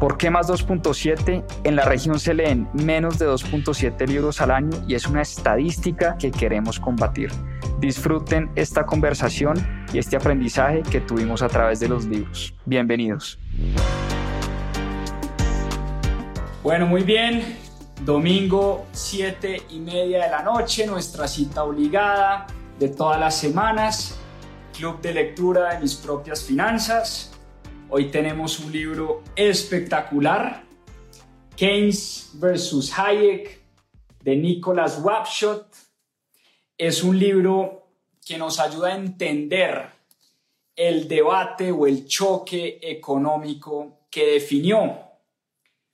¿Por qué más 2.7? En la región se leen menos de 2.7 libros al año y es una estadística que queremos combatir. Disfruten esta conversación y este aprendizaje que tuvimos a través de los libros. Bienvenidos. Bueno, muy bien. Domingo 7 y media de la noche, nuestra cita obligada de todas las semanas. Club de lectura de mis propias finanzas Hoy tenemos un libro espectacular, Keynes versus Hayek, de Nicholas Wapshot. Es un libro que nos ayuda a entender el debate o el choque económico que definió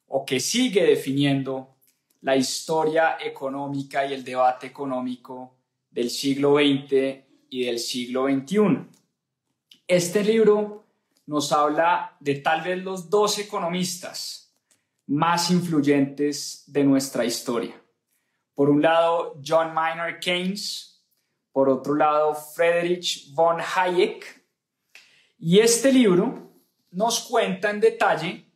o que sigue definiendo la historia económica y el debate económico del siglo XX y del siglo XXI. Este libro nos habla de tal vez los dos economistas más influyentes de nuestra historia. Por un lado, John Maynard Keynes, por otro lado, Friedrich von Hayek. Y este libro nos cuenta en detalle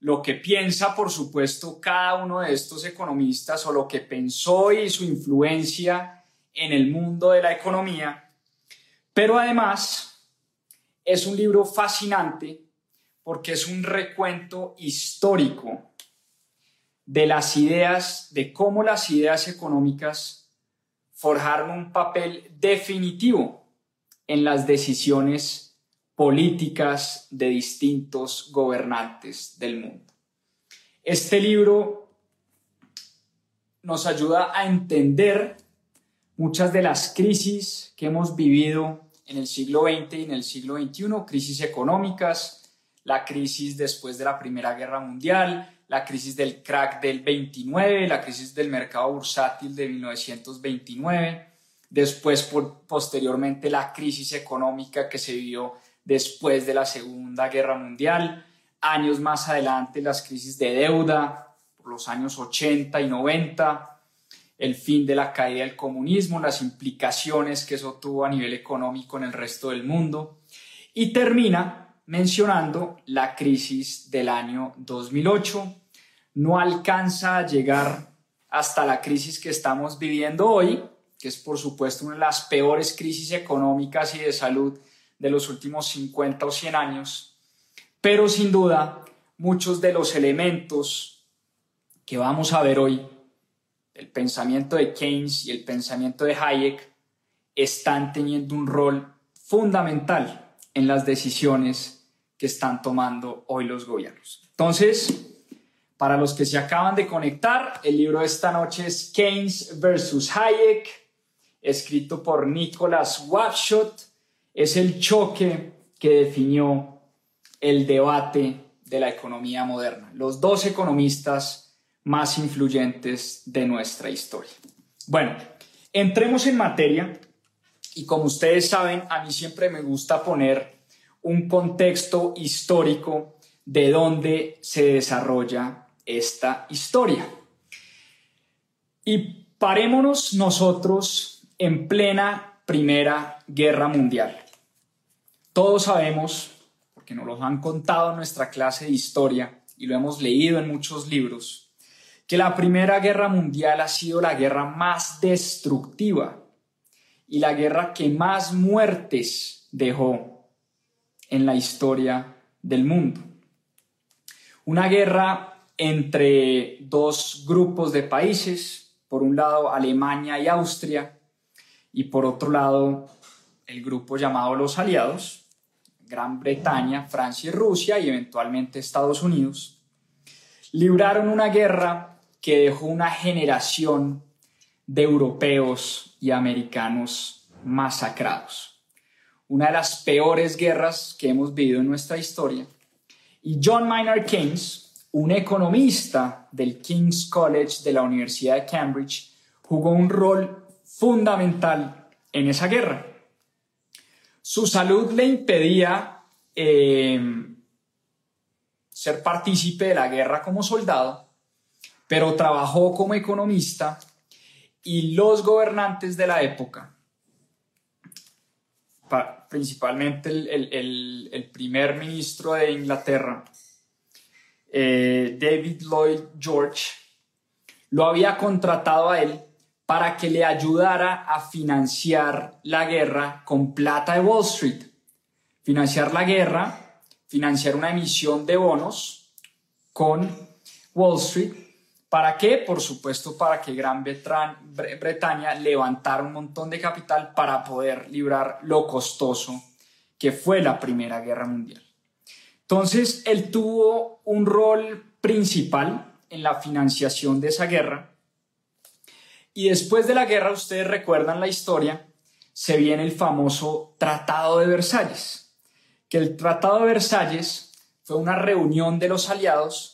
lo que piensa, por supuesto, cada uno de estos economistas o lo que pensó y su influencia en el mundo de la economía, pero además es un libro fascinante porque es un recuento histórico de las ideas, de cómo las ideas económicas forjaron un papel definitivo en las decisiones políticas de distintos gobernantes del mundo. Este libro nos ayuda a entender muchas de las crisis que hemos vivido en el siglo XX y en el siglo XXI, crisis económicas, la crisis después de la Primera Guerra Mundial, la crisis del crack del 29, la crisis del mercado bursátil de 1929, después posteriormente la crisis económica que se vivió después de la Segunda Guerra Mundial, años más adelante las crisis de deuda, por los años 80 y 90, el fin de la caída del comunismo, las implicaciones que eso tuvo a nivel económico en el resto del mundo y termina mencionando la crisis del año 2008. No alcanza a llegar hasta la crisis que estamos viviendo hoy, que es por supuesto una de las peores crisis económicas y de salud de los últimos 50 o 100 años, pero sin duda muchos de los elementos que vamos a ver hoy el pensamiento de Keynes y el pensamiento de Hayek están teniendo un rol fundamental en las decisiones que están tomando hoy los gobiernos. Entonces, para los que se acaban de conectar, el libro de esta noche es Keynes versus Hayek, escrito por Nicholas Wapshot. Es el choque que definió el debate de la economía moderna. Los dos economistas más influyentes de nuestra historia. Bueno, entremos en materia y como ustedes saben, a mí siempre me gusta poner un contexto histórico de dónde se desarrolla esta historia. Y parémonos nosotros en plena Primera Guerra Mundial. Todos sabemos, porque nos lo han contado en nuestra clase de historia y lo hemos leído en muchos libros, que la Primera Guerra Mundial ha sido la guerra más destructiva y la guerra que más muertes dejó en la historia del mundo. Una guerra entre dos grupos de países, por un lado Alemania y Austria, y por otro lado el grupo llamado los aliados, Gran Bretaña, Francia y Rusia, y eventualmente Estados Unidos, libraron una guerra que dejó una generación de europeos y americanos masacrados. Una de las peores guerras que hemos vivido en nuestra historia. Y John Maynard Keynes, un economista del King's College de la Universidad de Cambridge, jugó un rol fundamental en esa guerra. Su salud le impedía eh, ser partícipe de la guerra como soldado, pero trabajó como economista y los gobernantes de la época, principalmente el, primer ministro de Inglaterra, eh, David Lloyd George, lo había contratado a él para que le ayudara a financiar la guerra con plata de Wall Street. Financiar la guerra, financiar una emisión de bonos con Wall Street ¿Para qué? Por supuesto, para que Gran Bretaña levantara un montón de capital para poder librar lo costoso que fue la Primera Guerra Mundial. Entonces, él tuvo un rol principal en la financiación de esa guerra. Y después de la guerra, ustedes recuerdan la historia, se viene el famoso Tratado de Versalles, que el Tratado de Versalles fue una reunión de los aliados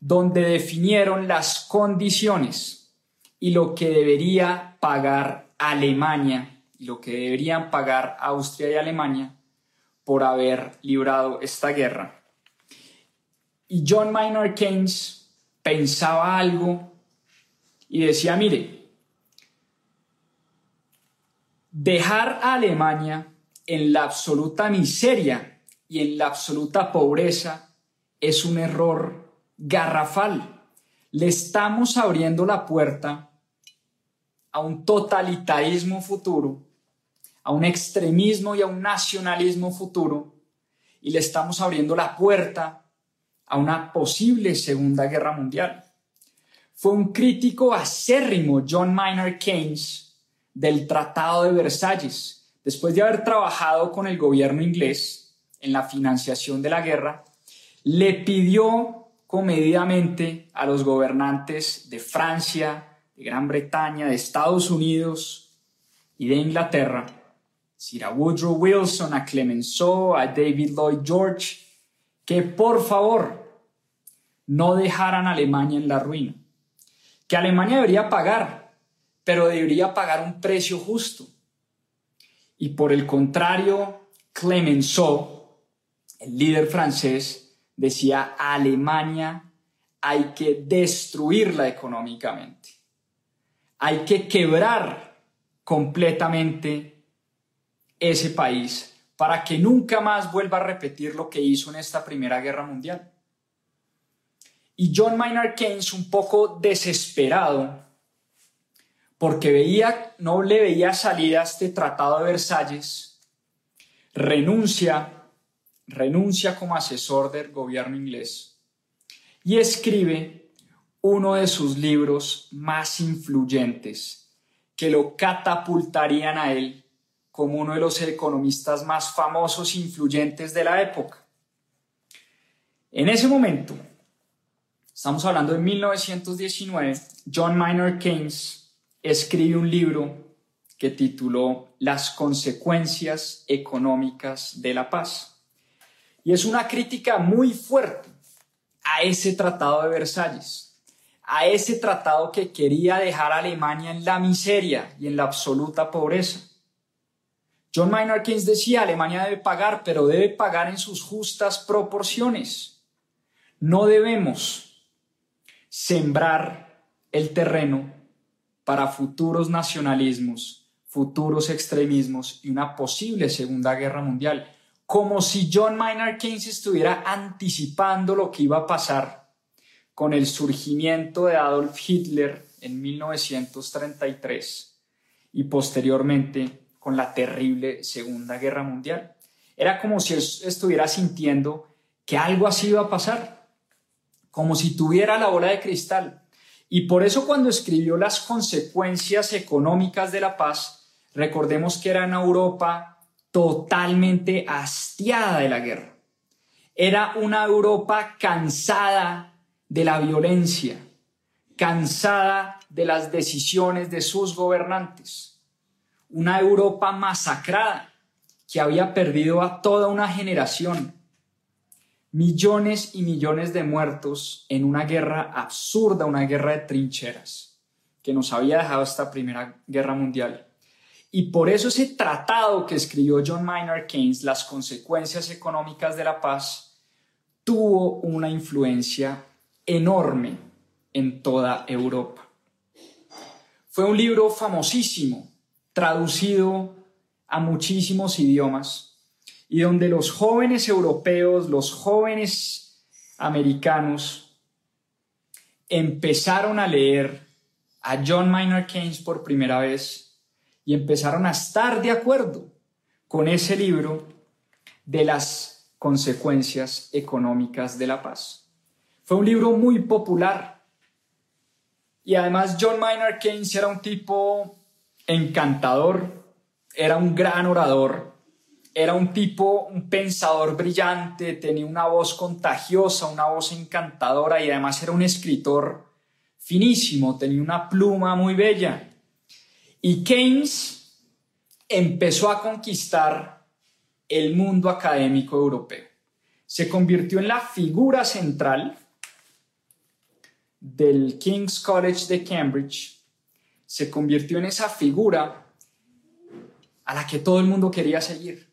donde definieron las condiciones y lo que debería pagar Alemania y lo que deberían pagar Austria y Alemania por haber librado esta guerra. Y John Maynard Keynes pensaba algo y decía, mire, dejar a Alemania en la absoluta miseria y en la absoluta pobreza es un error garrafal. Le estamos abriendo la puerta a un totalitarismo futuro, a un extremismo y a un nacionalismo futuro, y le estamos abriendo la puerta a una posible Segunda Guerra Mundial. Fue un crítico acérrimo John Maynard Keynes del Tratado de Versalles. Después de haber trabajado con el gobierno inglés en la financiación de la guerra, le pidió comedidamente a los gobernantes de Francia, de Gran Bretaña, de Estados Unidos y de Inglaterra, Sir Woodrow Wilson, a Clemenceau, a David Lloyd George, que por favor no dejaran a Alemania en la ruina, que Alemania debería pagar, pero debería pagar un precio justo. Y por el contrario, Clemenceau, el líder francés, decía Alemania hay que destruirla económicamente. Hay que quebrar completamente ese país para que nunca más vuelva a repetir lo que hizo en esta Primera Guerra Mundial. Y John Maynard Keynes, un poco desesperado, porque veía, no le veía salida a este Tratado de Versalles, renuncia renuncia como asesor del gobierno inglés y escribe uno de sus libros más influyentes que lo catapultarían a él como uno de los economistas más famosos e influyentes de la época. En ese momento, estamos hablando de 1919, John Maynard Keynes escribe un libro que tituló Las consecuencias económicas de la paz. Y es una crítica muy fuerte a ese tratado de Versalles, a ese tratado que quería dejar a Alemania en la miseria y en la absoluta pobreza. John Maynard Keynes decía, Alemania debe pagar, pero debe pagar en sus justas proporciones. No debemos sembrar el terreno para futuros nacionalismos, futuros extremismos y una posible Segunda Guerra Mundial, como si John Maynard Keynes estuviera anticipando lo que iba a pasar con el surgimiento de Adolf Hitler en 1933 y posteriormente con la terrible Segunda Guerra Mundial. Era como si estuviera sintiendo que algo así iba a pasar, como si tuviera la bola de cristal. Y por eso cuando escribió las consecuencias económicas de la paz, recordemos que era una Europa totalmente hastiada de la guerra. Era una Europa cansada de la violencia, cansada de las decisiones de sus gobernantes. Una Europa masacrada que había perdido a toda una generación. Millones y millones de muertos en una guerra absurda, una guerra de trincheras, que nos había dejado esta Primera Guerra Mundial. Y por eso ese tratado que escribió John Maynard Keynes, Las consecuencias económicas de la paz, tuvo una influencia enorme en toda Europa. Fue un libro famosísimo, traducido a muchísimos idiomas, y donde los jóvenes europeos, los jóvenes americanos, empezaron a leer a John Maynard Keynes por primera vez y empezaron a estar de acuerdo con ese libro de las consecuencias económicas de la paz. Fue un libro muy popular y además John Maynard Keynes era un tipo encantador, era un gran orador, era un tipo, un pensador brillante, tenía una voz contagiosa, una voz encantadora y además era un escritor finísimo, tenía una pluma muy bella. Y Keynes empezó a conquistar el mundo académico europeo. Se convirtió en la figura central del King's College de Cambridge. Se convirtió en esa figura a la que todo el mundo quería seguir.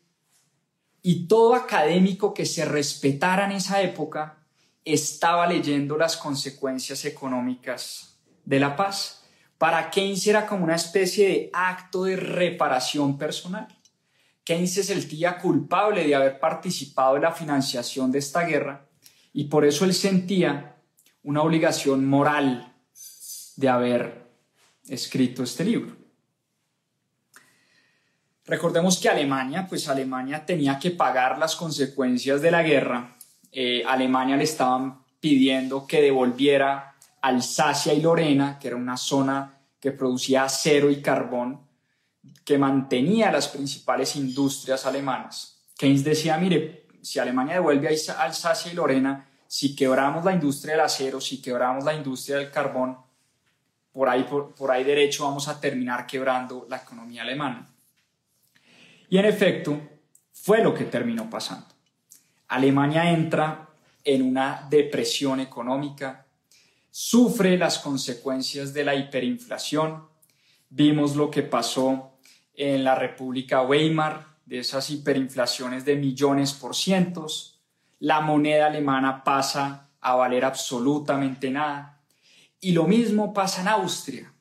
Y todo académico que se respetara en esa época estaba leyendo las consecuencias económicas de la paz para Keynes era como una especie de acto de reparación personal. Keynes se sentía culpable de haber participado en la financiación de esta guerra y por eso él sentía una obligación moral de haber escrito este libro. Recordemos que Alemania, pues Alemania tenía que pagar las consecuencias de la guerra. Eh, Alemania le estaban pidiendo que devolviera Alsacia y Lorena, que era una zona que producía acero y carbón, que mantenía las principales industrias alemanas. Keynes decía, mire, si Alemania devuelve a Alsacia y Lorena, si quebramos la industria del acero, si quebramos la industria del carbón, por ahí, por, por ahí derecho vamos a terminar quebrando la economía alemana. Y en efecto, fue lo que terminó pasando. Alemania entra en una depresión económica, sufre las consecuencias de la hiperinflación. Vimos lo que pasó en la República Weimar, de esas hiperinflaciones de millones por cientos. La moneda alemana pasa a valer absolutamente nada. Y lo mismo pasa en Austria.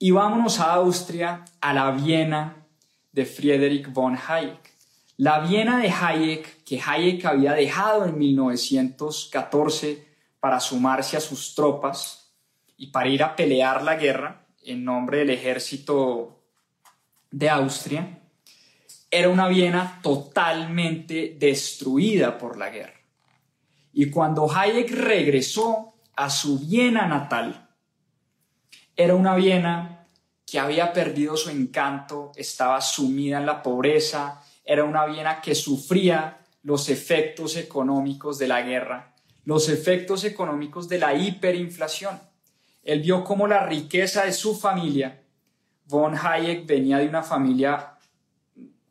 Y vámonos a Austria, a la Viena de Friedrich von Hayek. La Viena de Hayek, que Hayek había dejado en 1914 para sumarse a sus tropas y para ir a pelear la guerra en nombre del ejército de Austria, era una Viena totalmente destruida por la guerra. Y cuando Hayek regresó a su Viena natal, era una Viena que había perdido su encanto, estaba sumida en la pobreza, era una Viena que sufría los efectos económicos de la guerra los efectos económicos de la hiperinflación. Él vio cómo la riqueza de su familia, von Hayek venía de una familia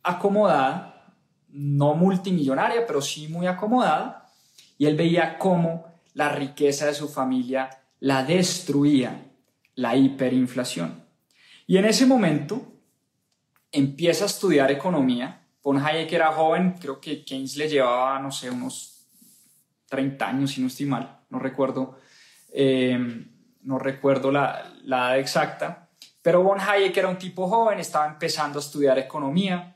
acomodada, no multimillonaria, pero sí muy acomodada, y él veía cómo la riqueza de su familia la destruía la hiperinflación. Y en ese momento empieza a estudiar economía. Von Hayek era joven, creo que Keynes le llevaba, no sé, unos 30 años, si no estoy mal, no recuerdo, eh, no recuerdo la, la edad exacta, Pero von Hayek era un tipo joven, estaba empezando a estudiar economía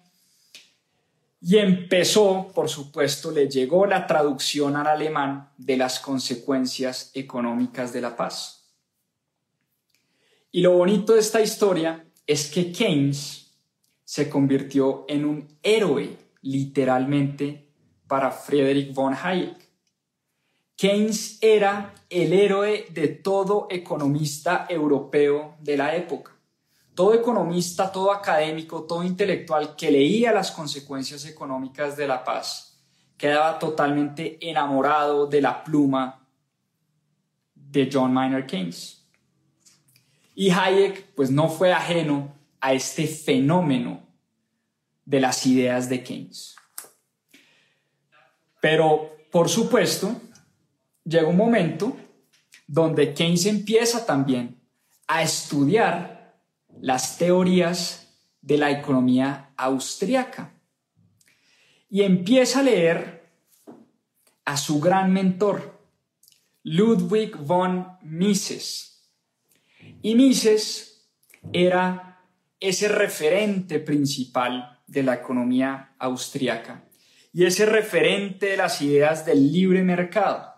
y empezó, por supuesto, le llegó la traducción al alemán de las consecuencias económicas de la paz. Y lo bonito de esta historia es que Keynes se convirtió en un héroe, literalmente, para Friedrich von Hayek. Keynes era el héroe de todo economista europeo de la época. Todo economista, todo académico, todo intelectual que leía las consecuencias económicas de la paz quedaba totalmente enamorado de la pluma de John Maynard Keynes. Y Hayek pues no fue ajeno a este fenómeno de las ideas de Keynes. Pero, por supuesto, llega un momento donde Keynes empieza también a estudiar las teorías de la economía austriaca. Y empieza a leer a su gran mentor, Ludwig von Mises. Y Mises era ese referente principal de la economía austriaca y ese referente de las ideas del libre mercado.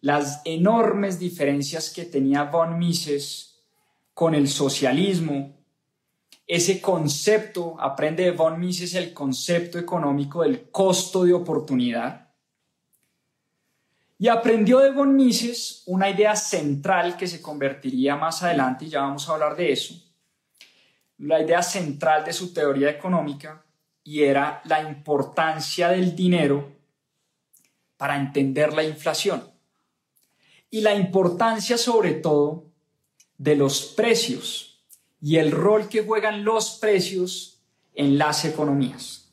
Las enormes diferencias que tenía von Mises con el socialismo. Ese concepto, aprende de von Mises el concepto económico del costo de oportunidad. Y aprendió de von Mises una idea central que se convertiría más adelante, y ya vamos a hablar de eso, la idea central de su teoría económica, y era la importancia del dinero para entender la inflación. Y la importancia sobre todo de los precios y el rol que juegan los precios en las economías.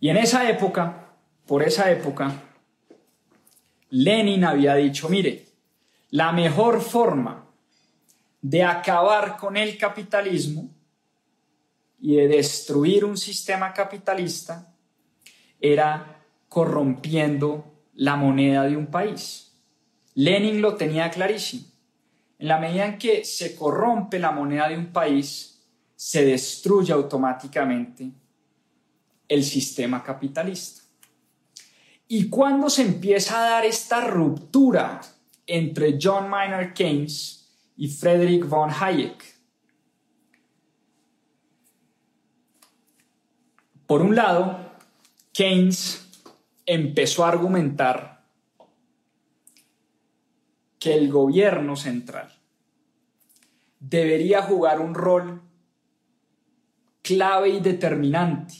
Y en esa época, por esa época, Lenin había dicho, mire, la mejor forma de acabar con el capitalismo y de destruir un sistema capitalista era corrompiendo la moneda de un país. Lenin lo tenía clarísimo. En la medida en que se corrompe la moneda de un país, se destruye automáticamente el sistema capitalista. Y cuando se empieza a dar esta ruptura entre John Maynard Keynes y Friedrich von Hayek, por un lado, Keynes empezó a argumentar que el gobierno central debería jugar un rol clave y determinante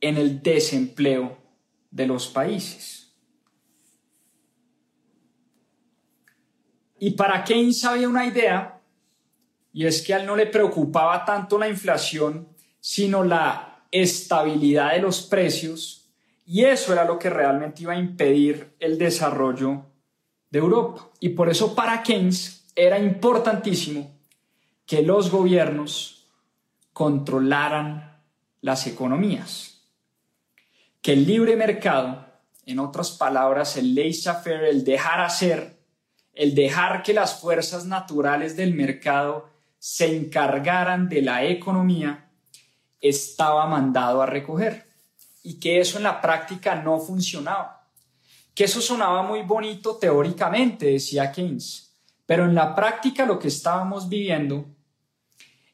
en el desempleo de los países. Y para Keynes había una idea, y es que a él no le preocupaba tanto la inflación, sino la estabilidad de los precios, y eso era lo que realmente iba a impedir el desarrollo de Europa. Y por eso para Keynes era importantísimo que los gobiernos controlaran las economías, que el libre mercado, en otras palabras, el laissez-faire, el dejar hacer, el dejar que las fuerzas naturales del mercado se encargaran de la economía, estaba mandado a recoger y que eso en la práctica no funcionaba que eso sonaba muy bonito teóricamente, decía Keynes, pero en la práctica lo que estábamos viviendo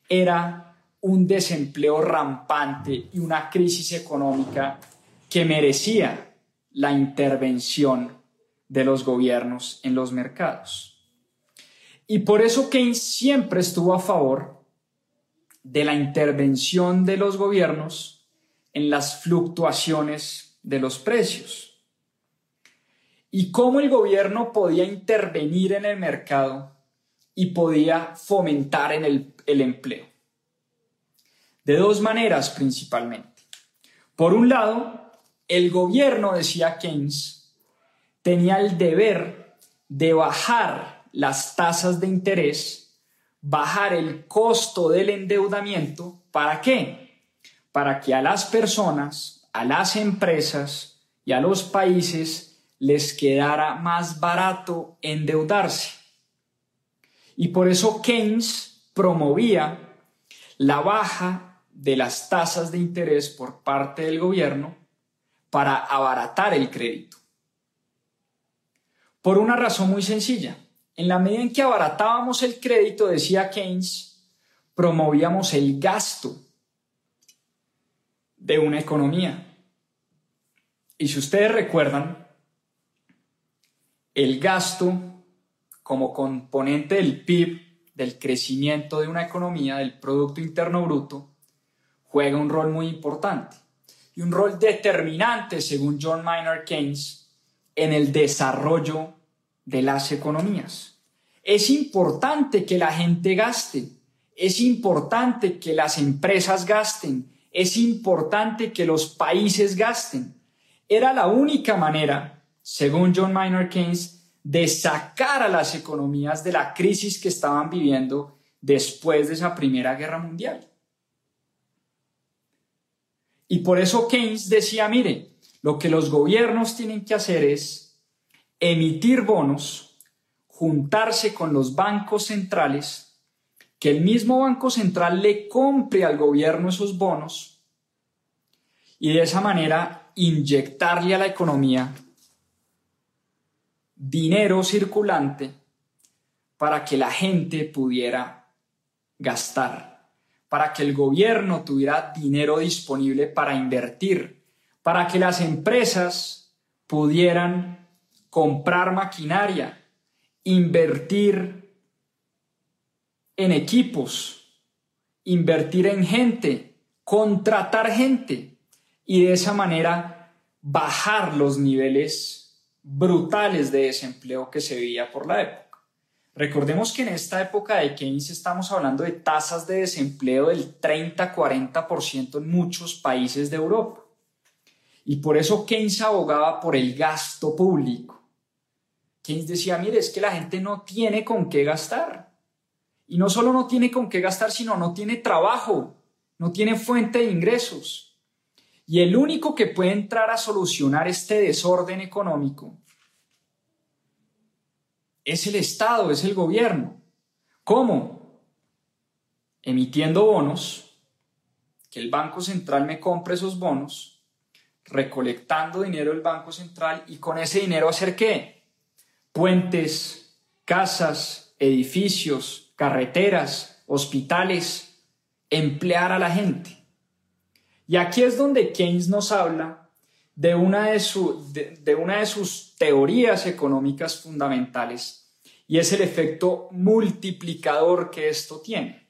era un desempleo rampante y una crisis económica que merecía la intervención de los gobiernos en los mercados. Y por eso Keynes siempre estuvo a favor de la intervención de los gobiernos en las fluctuaciones de los precios y cómo el gobierno podía intervenir en el mercado y podía fomentar en el, el empleo. De dos maneras principalmente. Por un lado, el gobierno, decía Keynes, tenía el deber de bajar las tasas de interés, bajar el costo del endeudamiento. ¿Para qué? Para que a las personas, a las empresas y a los países les quedara más barato endeudarse. Y por eso Keynes promovía la baja de las tasas de interés por parte del gobierno para abaratar el crédito. Por una razón muy sencilla. En la medida en que abaratábamos el crédito, decía Keynes, promovíamos el gasto de una economía. Y si ustedes recuerdan, el gasto como componente del PIB, del crecimiento de una economía, del Producto Interno Bruto, juega un rol muy importante y un rol determinante, según John Maynard Keynes, en el desarrollo de las economías. Es importante que la gente gaste, es importante que las empresas gasten, es importante que los países gasten. Era la única manera, según John Maynard Keynes, de sacar a las economías de la crisis que estaban viviendo después de esa Primera Guerra Mundial. Y por eso Keynes decía, mire, lo que los gobiernos tienen que hacer es emitir bonos, juntarse con los bancos centrales que el mismo Banco Central le compre al gobierno esos bonos y de esa manera inyectarle a la economía dinero circulante para que la gente pudiera gastar, para que el gobierno tuviera dinero disponible para invertir, para que las empresas pudieran comprar maquinaria, invertir en equipos, invertir en gente, contratar gente y de esa manera bajar los niveles brutales de desempleo que se veía por la época. Recordemos que en esta época de Keynes estamos hablando de tasas de desempleo del 30-40% en muchos países de Europa. Y por eso Keynes abogaba por el gasto público. Keynes decía, mire, es que la gente no tiene con qué gastar. Y no solo no tiene con qué gastar, sino no tiene trabajo, no tiene fuente de ingresos. Y el único que puede entrar a solucionar este desorden económico es el Estado, es el gobierno. ¿Cómo? Emitiendo bonos, que el Banco Central me compre esos bonos, recolectando dinero del Banco Central y con ese dinero hacer qué? Puentes, casas, edificios, carreteras, hospitales, emplear a la gente. Y aquí es donde Keynes nos habla de una de, de, una de sus teorías económicas fundamentales y es el efecto multiplicador que esto tiene.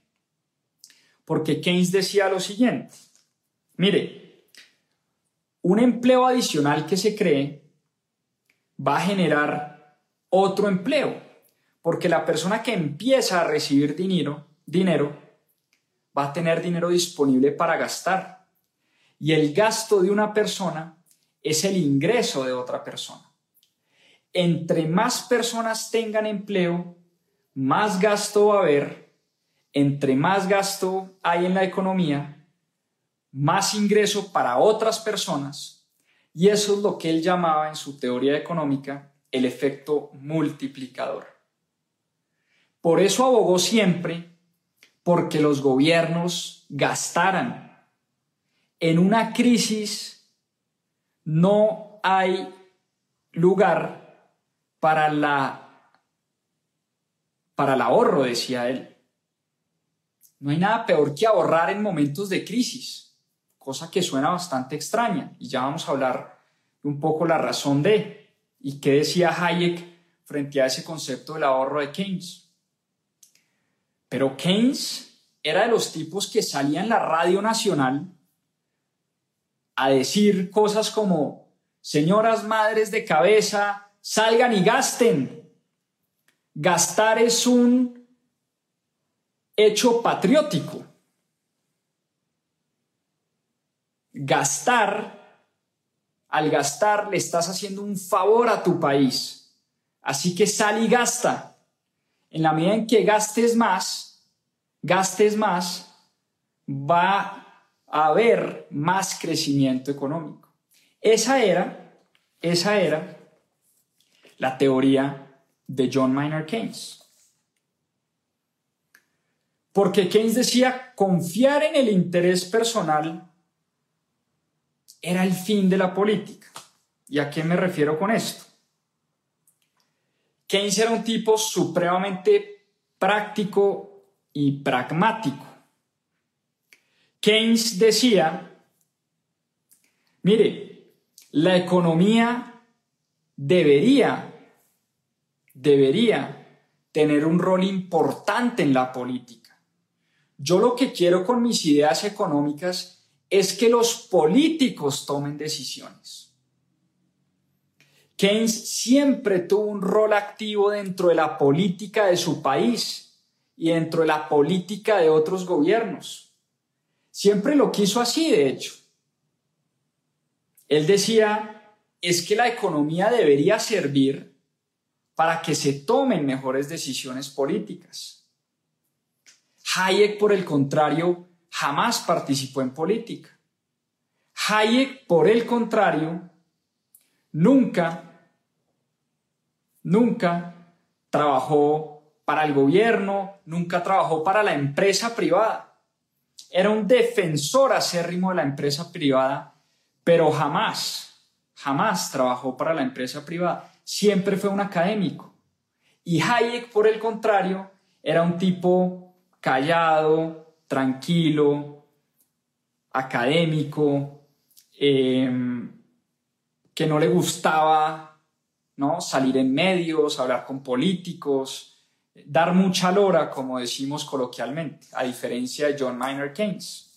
Porque Keynes decía lo siguiente, mire, un empleo adicional que se cree va a generar otro empleo porque la persona que empieza a recibir dinero, dinero va a tener dinero disponible para gastar. Y el gasto de una persona es el ingreso de otra persona. Entre más personas tengan empleo, más gasto va a haber. Entre más gasto hay en la economía, más ingreso para otras personas. Y eso es lo que él llamaba en su teoría económica el efecto multiplicador. Por eso abogó siempre porque los gobiernos gastaran. En una crisis no hay lugar para la para el ahorro, decía él. No hay nada peor que ahorrar en momentos de crisis, cosa que suena bastante extraña y ya vamos a hablar un poco la razón de y qué decía Hayek frente a ese concepto del ahorro de Keynes. Pero Keynes era de los tipos que salía en la radio nacional a decir cosas como, señoras madres de cabeza, salgan y gasten. Gastar es un hecho patriótico. Gastar, al gastar le estás haciendo un favor a tu país. Así que sal y gasta en la medida en que gastes más, gastes más, va haber más crecimiento económico. Esa era, esa era la teoría de John Maynard Keynes. Porque Keynes decía, confiar en el interés personal era el fin de la política. ¿Y a qué me refiero con esto? Keynes era un tipo supremamente práctico y pragmático. Keynes decía, mire, la economía debería, debería tener un rol importante en la política. Yo lo que quiero con mis ideas económicas es que los políticos tomen decisiones. Keynes siempre tuvo un rol activo dentro de la política de su país y dentro de la política de otros gobiernos. Siempre lo quiso así, de hecho. Él decía, es que la economía debería servir para que se tomen mejores decisiones políticas. Hayek, por el contrario, jamás participó en política. Hayek, por el contrario, nunca, nunca trabajó para el gobierno, nunca trabajó para la empresa privada. Era un defensor acérrimo de la empresa privada, pero jamás, jamás trabajó para la empresa privada. Siempre fue un académico. Y Hayek, por el contrario, era un tipo callado, tranquilo, académico, eh, que no le gustaba ¿no? salir en medios, hablar con políticos, dar mucha lora, como decimos coloquialmente, a diferencia de John Maynard Keynes.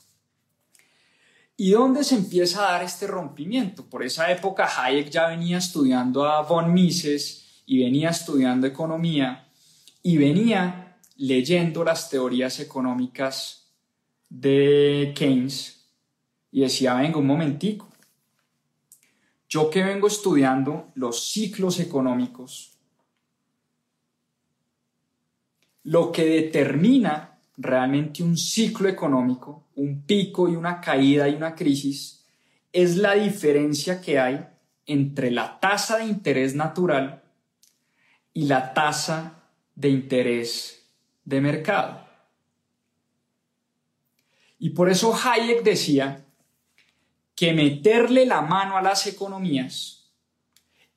¿Y dónde se empieza a dar este rompimiento? Por esa época Hayek ya venía estudiando a von Mises y venía estudiando economía y venía leyendo las teorías económicas de Keynes y decía, venga un momentico, yo que vengo estudiando los ciclos económicos, lo que determina realmente un ciclo económico, un pico y una caída y una crisis, es la diferencia que hay entre la tasa de interés natural y la tasa de interés de mercado. Y por eso Hayek decía que meterle la mano a las economías,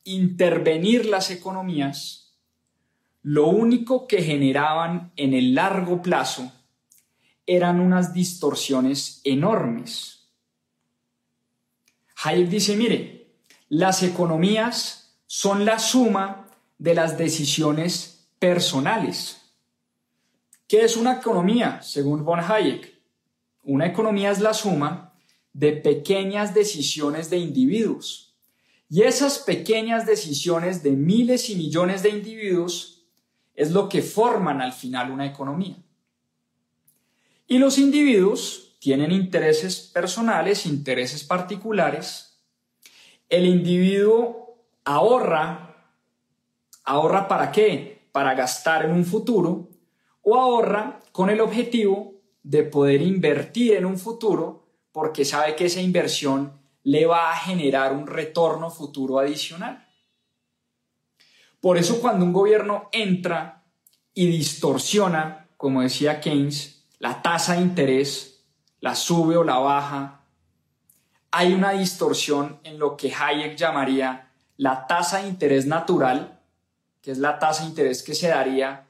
intervenir las economías, lo único que generaban en el largo plazo eran unas distorsiones enormes. Hayek dice, mire, las economías son la suma de las decisiones personales. ¿Qué es una economía, según von Hayek? Una economía es la suma de pequeñas decisiones de individuos. Y esas pequeñas decisiones de miles y millones de individuos es lo que forman al final una economía. Y los individuos tienen intereses personales, intereses particulares. El individuo ahorra, ahorra para qué? Para gastar en un futuro o ahorra con el objetivo de poder invertir en un futuro porque sabe que esa inversión le va a generar un retorno futuro adicional. Por eso cuando un gobierno entra y distorsiona, como decía Keynes, la tasa de interés, la sube o la baja, hay una distorsión en lo que Hayek llamaría la tasa de interés natural, que es la tasa de interés que se daría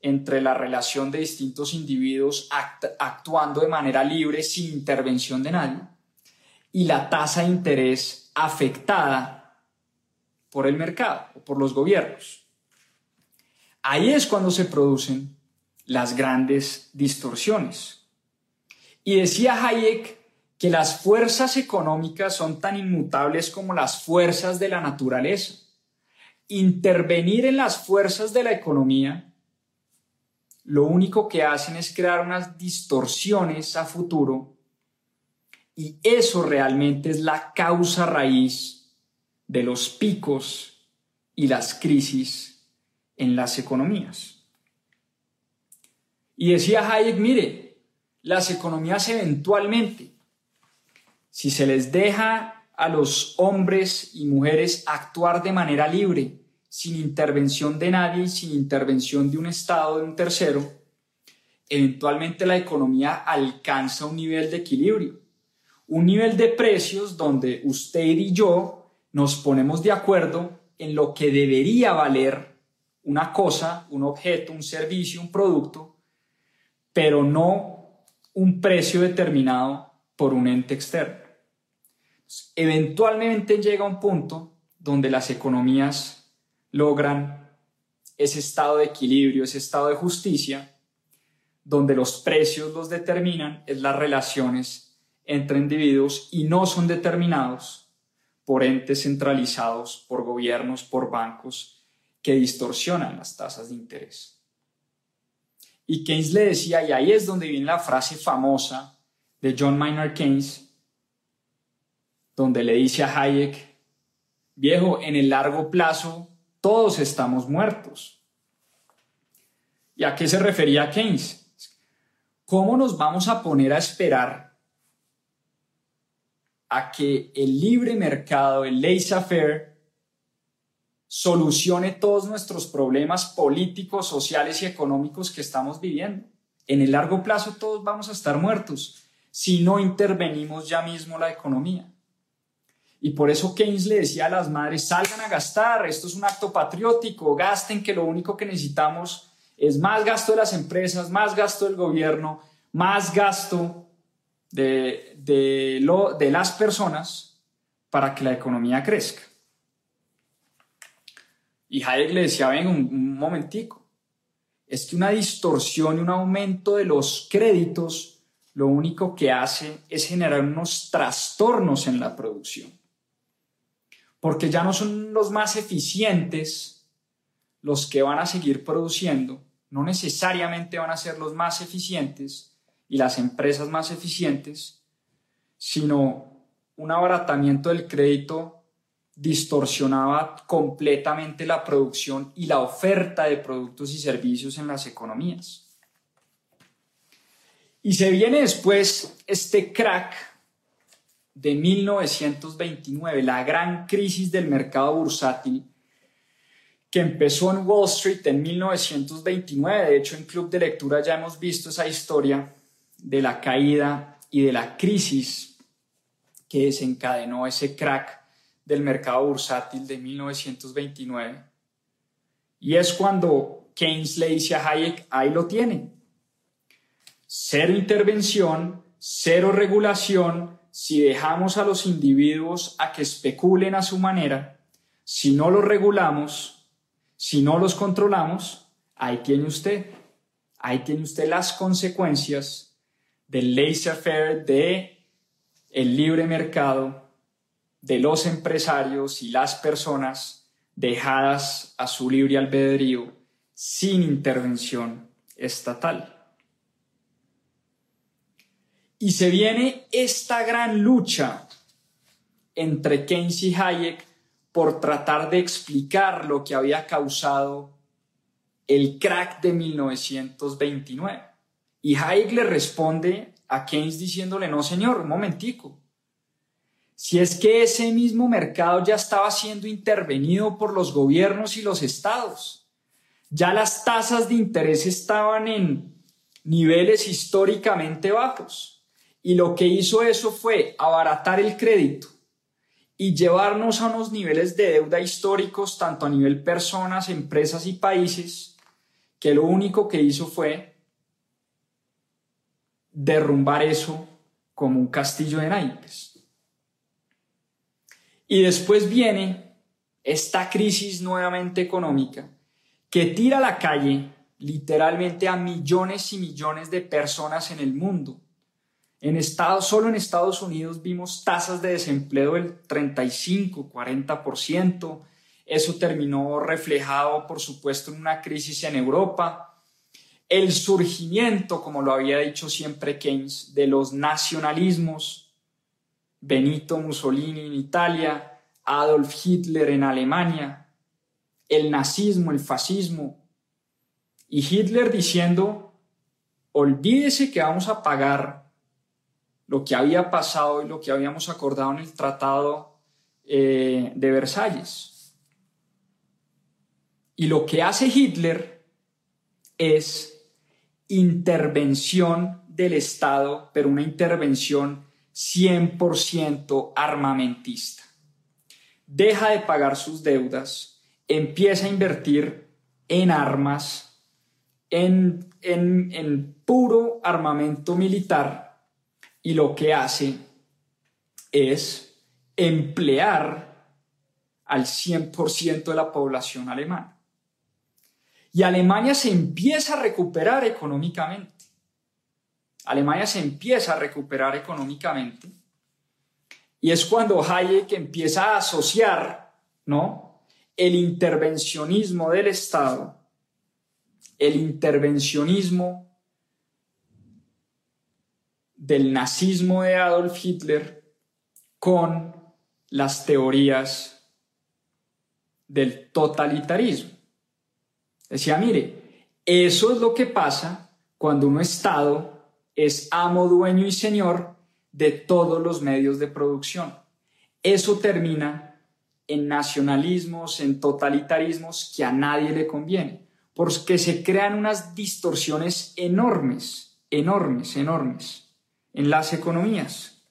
entre la relación de distintos individuos actuando de manera libre sin intervención de nadie y la tasa de interés afectada por el mercado por los gobiernos. Ahí es cuando se producen las grandes distorsiones. Y decía Hayek que las fuerzas económicas son tan inmutables como las fuerzas de la naturaleza. Intervenir en las fuerzas de la economía lo único que hacen es crear unas distorsiones a futuro y eso realmente es la causa raíz de los picos y las crisis en las economías. Y decía Hayek, mire, las economías eventualmente, si se les deja a los hombres y mujeres actuar de manera libre, sin intervención de nadie, sin intervención de un Estado, de un tercero, eventualmente la economía alcanza un nivel de equilibrio, un nivel de precios donde usted y yo nos ponemos de acuerdo en lo que debería valer una cosa, un objeto, un servicio, un producto, pero no un precio determinado por un ente externo. Eventualmente llega un punto donde las economías logran ese estado de equilibrio, ese estado de justicia, donde los precios los determinan es las relaciones entre individuos y no son determinados por entes centralizados, por gobiernos, por bancos que distorsionan las tasas de interés. Y Keynes le decía, y ahí es donde viene la frase famosa de John Maynard Keynes, donde le dice a Hayek, viejo, en el largo plazo todos estamos muertos. ¿Y a qué se refería Keynes? ¿Cómo nos vamos a poner a esperar a que el libre mercado, el laissez-faire, solucione todos nuestros problemas políticos, sociales y económicos que estamos viviendo? En el largo plazo todos vamos a estar muertos si no intervenimos ya mismo la economía. Y por eso Keynes le decía a las madres, salgan a gastar, esto es un acto patriótico, gasten que lo único que necesitamos es más gasto de las empresas, más gasto del gobierno, más gasto de, de, lo, de las personas para que la economía crezca. Y Hayek le decía, ven, un, un momentico, es que una distorsión y un aumento de los créditos lo único que hace es generar unos trastornos en la producción. Porque ya no son los más eficientes los que van a seguir produciendo, no necesariamente van a ser los más eficientes y las empresas más eficientes, sino un abaratamiento del crédito distorsionaba completamente la producción y la oferta de productos y servicios en las economías. Y se viene después este crack de 1929, la gran crisis del mercado bursátil, que empezó en Wall Street en 1929. De hecho, en Club de Lectura ya hemos visto esa historia de la caída y de la crisis que desencadenó ese crack del mercado bursátil de 1929. Y es cuando Keynes le dice a Hayek, ahí lo tiene. Cero intervención, cero regulación, si dejamos a los individuos a que especulen a su manera, si no los regulamos, si no los controlamos, ahí tiene usted, ahí tiene usted las consecuencias del laissez-faire, de el libre mercado, de los empresarios y las personas dejadas a su libre albedrío sin intervención estatal. Y se viene esta gran lucha entre Keynes y Hayek por tratar de explicar lo que había causado el crack de 1929. Y Hayek le responde a Keynes diciéndole, no señor, un momentico. Si es que ese mismo mercado ya estaba siendo intervenido por los gobiernos y los estados, ya las tasas de interés estaban en niveles históricamente bajos. Y lo que hizo eso fue abaratar el crédito y llevarnos a unos niveles de deuda históricos, tanto a nivel personas, empresas y países, que lo único que hizo fue derrumbar eso como un castillo de naipes. Y después viene esta crisis nuevamente económica que tira a la calle literalmente a millones y millones de personas en el mundo en solo en Estados Unidos vimos tasas de desempleo del 35, 40%. Eso terminó reflejado, por supuesto, en una crisis en Europa. El surgimiento, como lo había dicho siempre Keynes, de los nacionalismos. Benito Mussolini en Italia, Adolf Hitler en Alemania, el nazismo, el fascismo. Y Hitler diciendo, olvídese que vamos a pagar lo que había pasado y lo que habíamos acordado en el Tratado eh, de Versalles. Y lo que hace Hitler es intervención del Estado, pero una intervención 100% armamentista. Deja de pagar sus deudas, empieza a invertir en armas, en, en, puro armamento militar y lo que hace es emplear al 100% de la población alemana. Y Alemania se empieza a recuperar económicamente. Alemania se empieza a recuperar económicamente. Y es cuando Hayek empieza a asociar, ¿no? El intervencionismo del Estado, el intervencionismo del nazismo de Adolf Hitler con las teorías del totalitarismo. Decía, mire, eso es lo que pasa cuando un Estado es amo, dueño y señor de todos los medios de producción. Eso termina en nacionalismos, en totalitarismos que a nadie le conviene, porque se crean unas distorsiones enormes, enormes, enormes en las economías.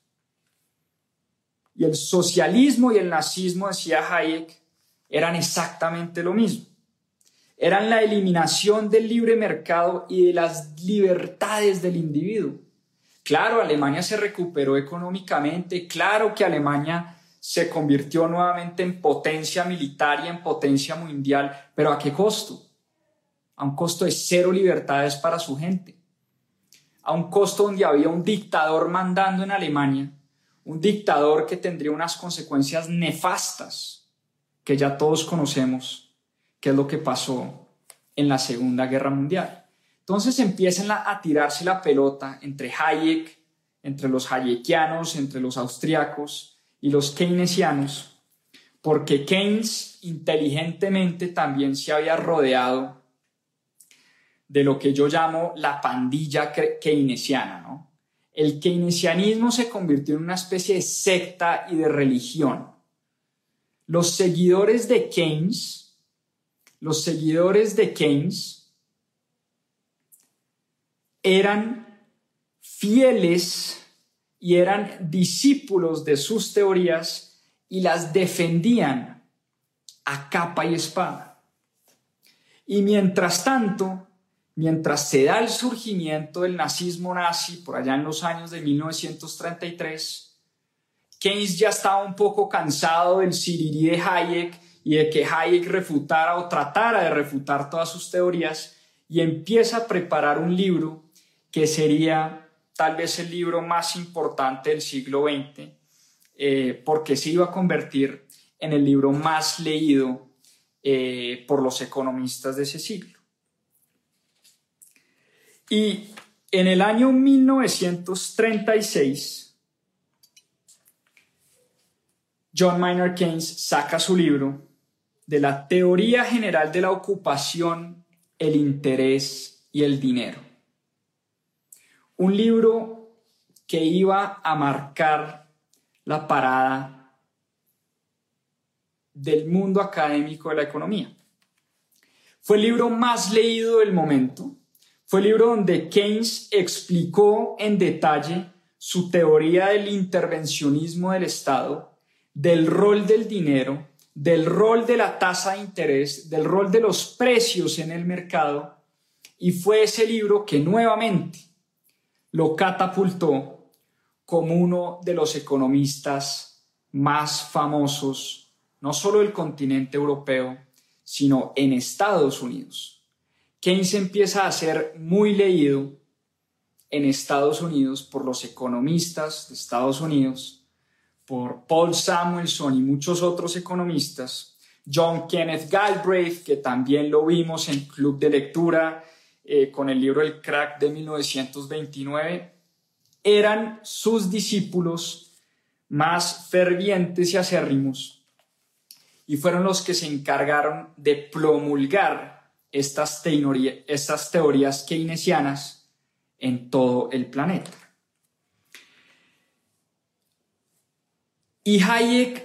Y el socialismo y el nazismo, decía Hayek, eran exactamente lo mismo eran la eliminación del libre mercado y de las libertades del individuo. Claro, Alemania se recuperó económicamente, claro que Alemania se convirtió nuevamente en potencia militar y en potencia mundial, pero ¿a qué costo? A un costo de cero libertades para su gente, a un costo donde había un dictador mandando en Alemania, un dictador que tendría unas consecuencias nefastas que ya todos conocemos qué es lo que pasó en la Segunda Guerra Mundial. Entonces empiezan a tirarse la pelota entre Hayek, entre los hayekianos, entre los austriacos y los keynesianos, porque Keynes inteligentemente también se había rodeado de lo que yo llamo la pandilla keynesiana. ¿no? El keynesianismo se convirtió en una especie de secta y de religión. Los seguidores de Keynes los seguidores de Keynes eran fieles y eran discípulos de sus teorías y las defendían a capa y espada. Y mientras tanto, mientras se da el surgimiento del nazismo nazi por allá en los años de 1933, Keynes ya estaba un poco cansado del sirirí de Hayek y de que Hayek refutara o tratara de refutar todas sus teorías y empieza a preparar un libro que sería tal vez el libro más importante del siglo XX, eh, porque se iba a convertir en el libro más leído eh, por los economistas de ese siglo. Y en el año 1936, John Maynard Keynes saca su libro de la teoría general de la ocupación, el interés y el dinero. Un libro que iba a marcar la parada del mundo académico de la economía. Fue el libro más leído del momento. Fue el libro donde Keynes explicó en detalle su teoría del intervencionismo del Estado, del rol del dinero del rol de la tasa de interés, del rol de los precios en el mercado, y fue ese libro que nuevamente lo catapultó como uno de los economistas más famosos, no solo del continente europeo, sino en Estados Unidos. Keynes empieza a ser muy leído en Estados Unidos por los economistas de Estados Unidos por Paul Samuelson y muchos otros economistas, John Kenneth Galbraith, que también lo vimos en Club de Lectura eh, con el libro El Crack de 1929, eran sus discípulos más fervientes y acérrimos y fueron los que se encargaron de promulgar estas, estas teorías keynesianas en todo el planeta. Y Hayek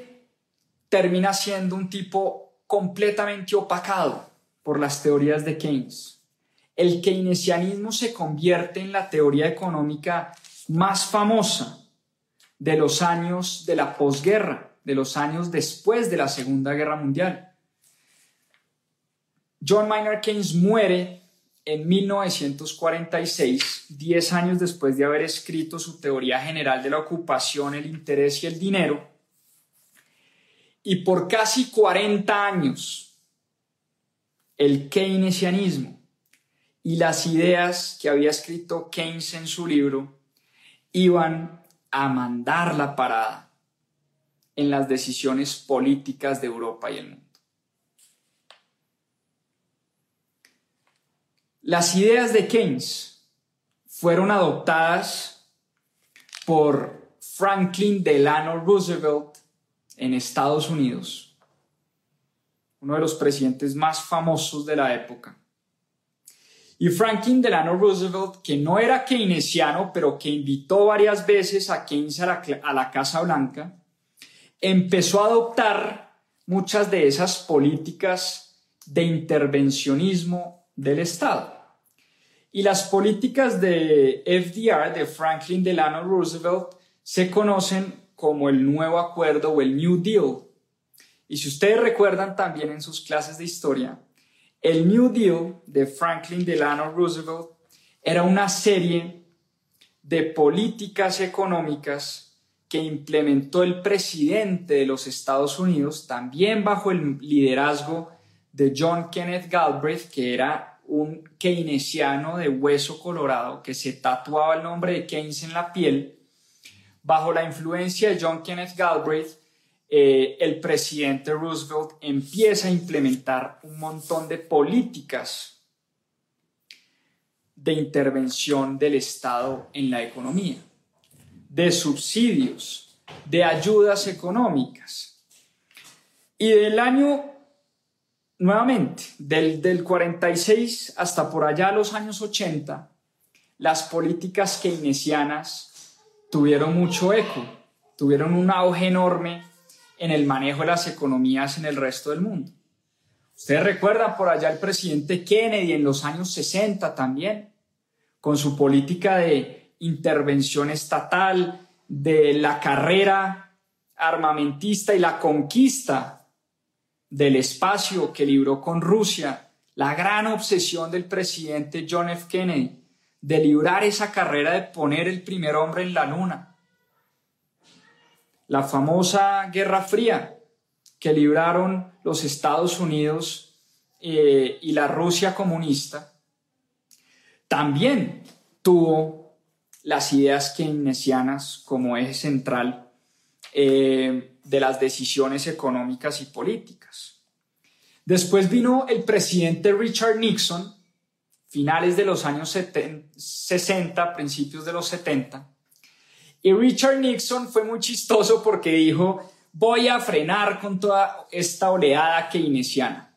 termina siendo un tipo completamente opacado por las teorías de Keynes. el keynesianismo se convierte en la teoría económica más famosa de los años de la posguerra, de los años después de la Segunda Guerra Mundial. John Maynard Keynes muere en 1946, 10 años después de haber escrito su teoría general de la ocupación, el interés y el dinero. Y por casi 40 años, el keynesianismo y las ideas que había escrito Keynes en su libro iban a mandar la parada en las decisiones políticas de Europa y el mundo. Las ideas de Keynes fueron adoptadas por Franklin Delano Roosevelt en Estados Unidos, uno de los presidentes más famosos de la época. Y Franklin Delano Roosevelt, que no era keynesiano, pero que invitó varias veces a Keynes a la, Casa Blanca, empezó a adoptar muchas de esas políticas de intervencionismo del Estado. Y las políticas de FDR, de Franklin Delano Roosevelt, se conocen como el nuevo acuerdo o el New Deal. Y si ustedes recuerdan también en sus clases de historia, el New Deal de Franklin Delano Roosevelt era una serie de políticas económicas que implementó el presidente de los Estados Unidos, también bajo el liderazgo de John Kenneth Galbraith, que era un keynesiano de hueso colorado que se tatuaba el nombre de Keynes en la piel, bajo la influencia de John Kenneth Galbraith, eh, el presidente Roosevelt empieza a implementar un montón de políticas de intervención del Estado en la economía, de subsidios, de ayudas económicas. Y del año nuevamente, del, del 46 hasta por allá los años 80, las políticas keynesianas tuvieron mucho eco, tuvieron un auge enorme en el manejo de las economías en el resto del mundo. Ustedes recuerdan por allá el presidente Kennedy en los años 60 también, con su política de intervención estatal, de la carrera armamentista y la conquista del espacio que libró con Rusia, la gran obsesión del presidente John F. Kennedy de librar esa carrera de poner el primer hombre en la luna. La famosa Guerra Fría que libraron los Estados Unidos eh, y la Rusia comunista, también tuvo las ideas keynesianas como eje central eh, de las decisiones económicas y políticas. Después vino el presidente Richard Nixon, finales de los años 60, principios de los 70. Y Richard Nixon fue muy chistoso porque dijo, voy a frenar con toda esta oleada keynesiana.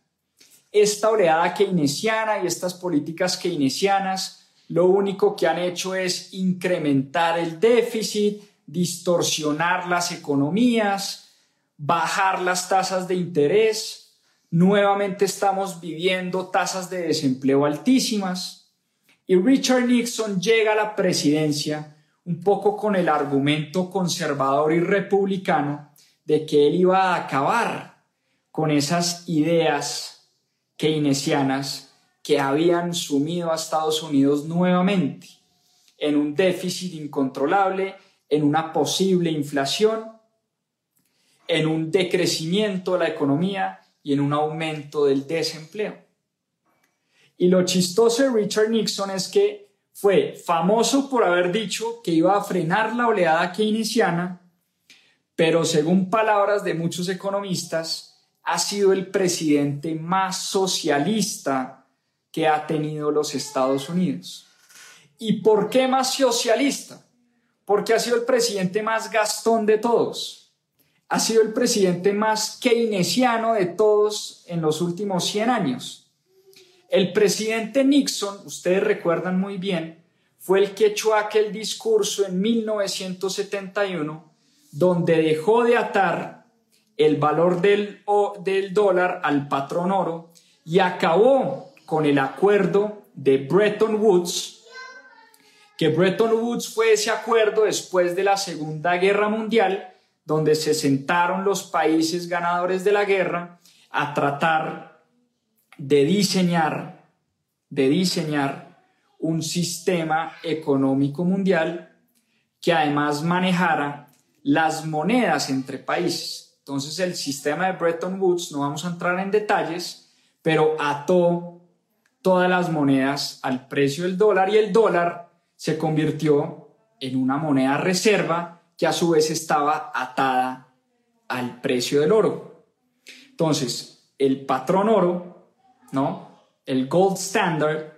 Esta oleada keynesiana y estas políticas keynesianas lo único que han hecho es incrementar el déficit, distorsionar las economías, bajar las tasas de interés. Nuevamente estamos viviendo tasas de desempleo altísimas. Y Richard Nixon llega a la presidencia un poco con el argumento conservador y republicano de que él iba a acabar con esas ideas keynesianas que habían sumido a Estados Unidos nuevamente en un déficit incontrolable en una posible inflación, en un decrecimiento de la economía y en un aumento del desempleo. Y lo chistoso de Richard Nixon es que fue famoso por haber dicho que iba a frenar la oleada keynesiana, pero según palabras de muchos economistas, ha sido el presidente más socialista que ha tenido los Estados Unidos. ¿Y por qué más socialista? porque ha sido el presidente más gastón de todos. Ha sido el presidente más keynesiano de todos en los últimos 100 años. El presidente Nixon, ustedes recuerdan muy bien, fue el que echó aquel discurso en 1971 donde dejó de atar el valor del, del dólar al patrón oro y acabó con el acuerdo de Bretton Woods, que Bretton Woods fue ese acuerdo después de la Segunda Guerra Mundial, donde se sentaron los países ganadores de la guerra a tratar de diseñar, de diseñar un sistema económico mundial que además manejara las monedas entre países. Entonces el sistema de Bretton Woods, no vamos a entrar en detalles, pero ató todas las monedas al precio del dólar y el dólar se convirtió en una moneda reserva que a su vez estaba atada al precio del oro. Entonces, el patrón oro, ¿no? El gold standard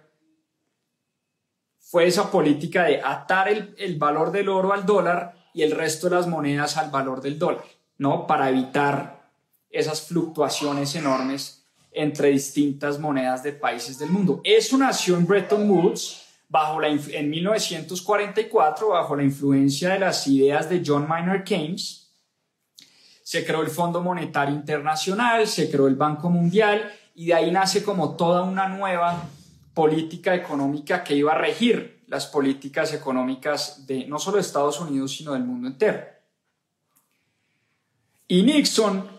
fue esa política de atar el, el valor del oro al dólar y el resto de las monedas al valor del dólar, ¿no? Para evitar esas fluctuaciones enormes entre distintas monedas de países del mundo. Eso nació en Bretton Woods bajo la, en 1944 bajo la influencia de las ideas de John Maynard Keynes. Se creó el Fondo Monetario Internacional, se creó el Banco Mundial y de ahí nace como toda una nueva política económica que iba a regir las políticas económicas de no solo Estados Unidos, sino del mundo entero. Y Nixon,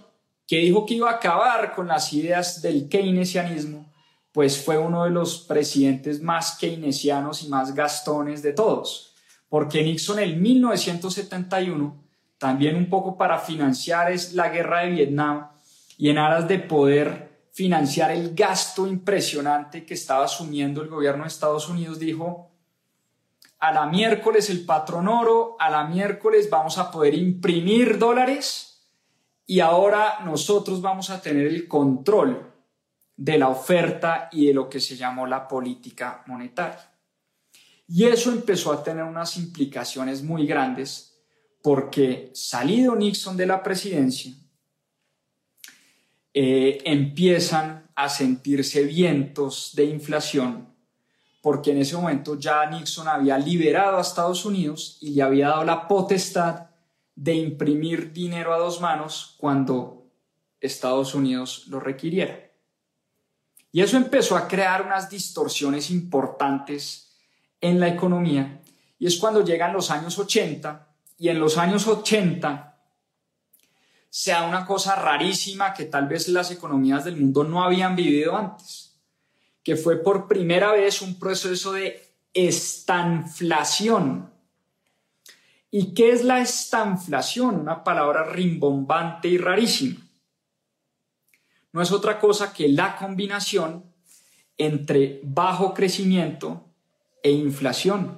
que dijo que iba a acabar con las ideas del keynesianismo, pues fue uno de los presidentes más keynesianos y más gastones de todos, porque Nixon en 1971, también un poco para financiar es la guerra de Vietnam y en aras de poder financiar el gasto impresionante que estaba asumiendo el gobierno de Estados Unidos, dijo, a la miércoles el patrón oro, a la miércoles vamos a poder imprimir dólares y ahora nosotros vamos a tener el control de la oferta y de lo que se llamó la política monetaria. Y eso empezó a tener unas implicaciones muy grandes porque salido Nixon de la presidencia, eh, empiezan a sentirse vientos de inflación, porque en ese momento ya Nixon había liberado a Estados Unidos y le había dado la potestad de imprimir dinero a dos manos cuando Estados Unidos lo requiriera. Y eso empezó a crear unas distorsiones importantes en la economía. Y es cuando llegan los años 80 y en los años 80 sea una cosa rarísima que tal vez las economías del mundo no habían vivido antes, que fue por primera vez un proceso de estanflación. ¿Y qué es la estanflación? Una palabra rimbombante y rarísima. No es otra cosa que la combinación entre bajo crecimiento e inflación.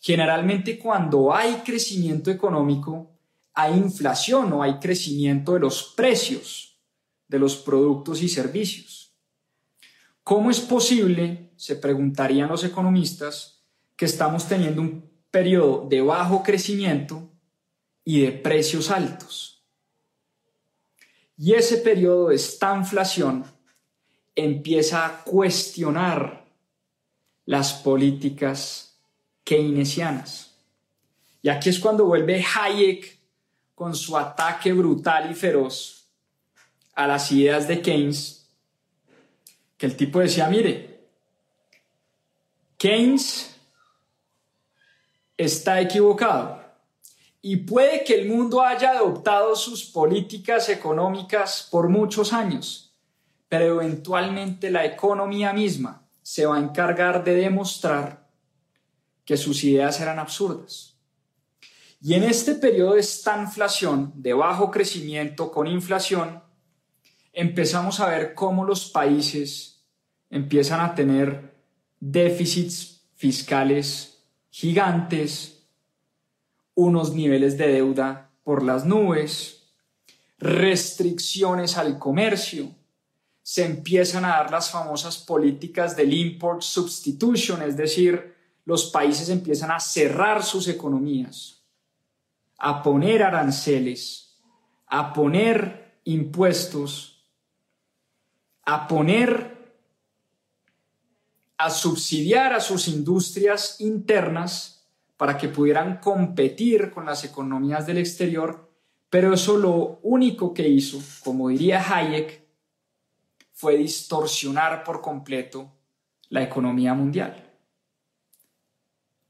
Generalmente cuando hay crecimiento económico, hay inflación o hay crecimiento de los precios de los productos y servicios. ¿Cómo es posible, se preguntarían los economistas, que estamos teniendo un periodo de bajo crecimiento y de precios altos? Y ese periodo de esta inflación empieza a cuestionar las políticas keynesianas. Y aquí es cuando vuelve Hayek con su ataque brutal y feroz a las ideas de Keynes, que el tipo decía, mire, Keynes está equivocado y puede que el mundo haya adoptado sus políticas económicas por muchos años, pero eventualmente la economía misma se va a encargar de demostrar que sus ideas eran absurdas. Y en este periodo de esta inflación, de bajo crecimiento con inflación, empezamos a ver cómo los países empiezan a tener déficits fiscales gigantes, unos niveles de deuda por las nubes, restricciones al comercio, se empiezan a dar las famosas políticas del import substitution, es decir, los países empiezan a cerrar sus economías a poner aranceles, a poner impuestos, a poner, a subsidiar a sus industrias internas para que pudieran competir con las economías del exterior, pero eso lo único que hizo, como diría Hayek, fue distorsionar por completo la economía mundial.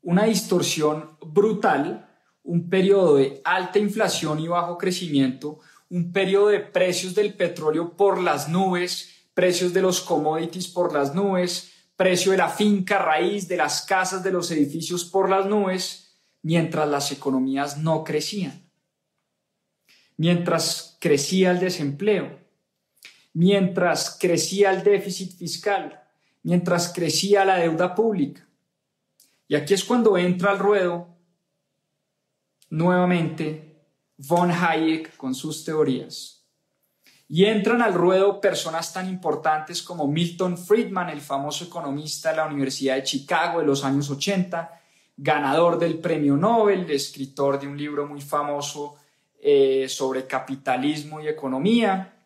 Una distorsión brutal, un periodo de alta inflación y bajo crecimiento, un periodo de precios del petróleo por las nubes, precios de los commodities por las nubes, precio de la finca raíz, de las casas, de los edificios por las nubes, mientras las economías no crecían, mientras crecía el desempleo, mientras crecía el déficit fiscal, mientras crecía la deuda pública. Y aquí es cuando entra al ruedo nuevamente von Hayek con sus teorías. Y entran al ruedo personas tan importantes como Milton Friedman, el famoso economista de la Universidad de Chicago de los años 80, ganador del premio Nobel, escritor de un libro muy famoso eh, sobre capitalismo y economía,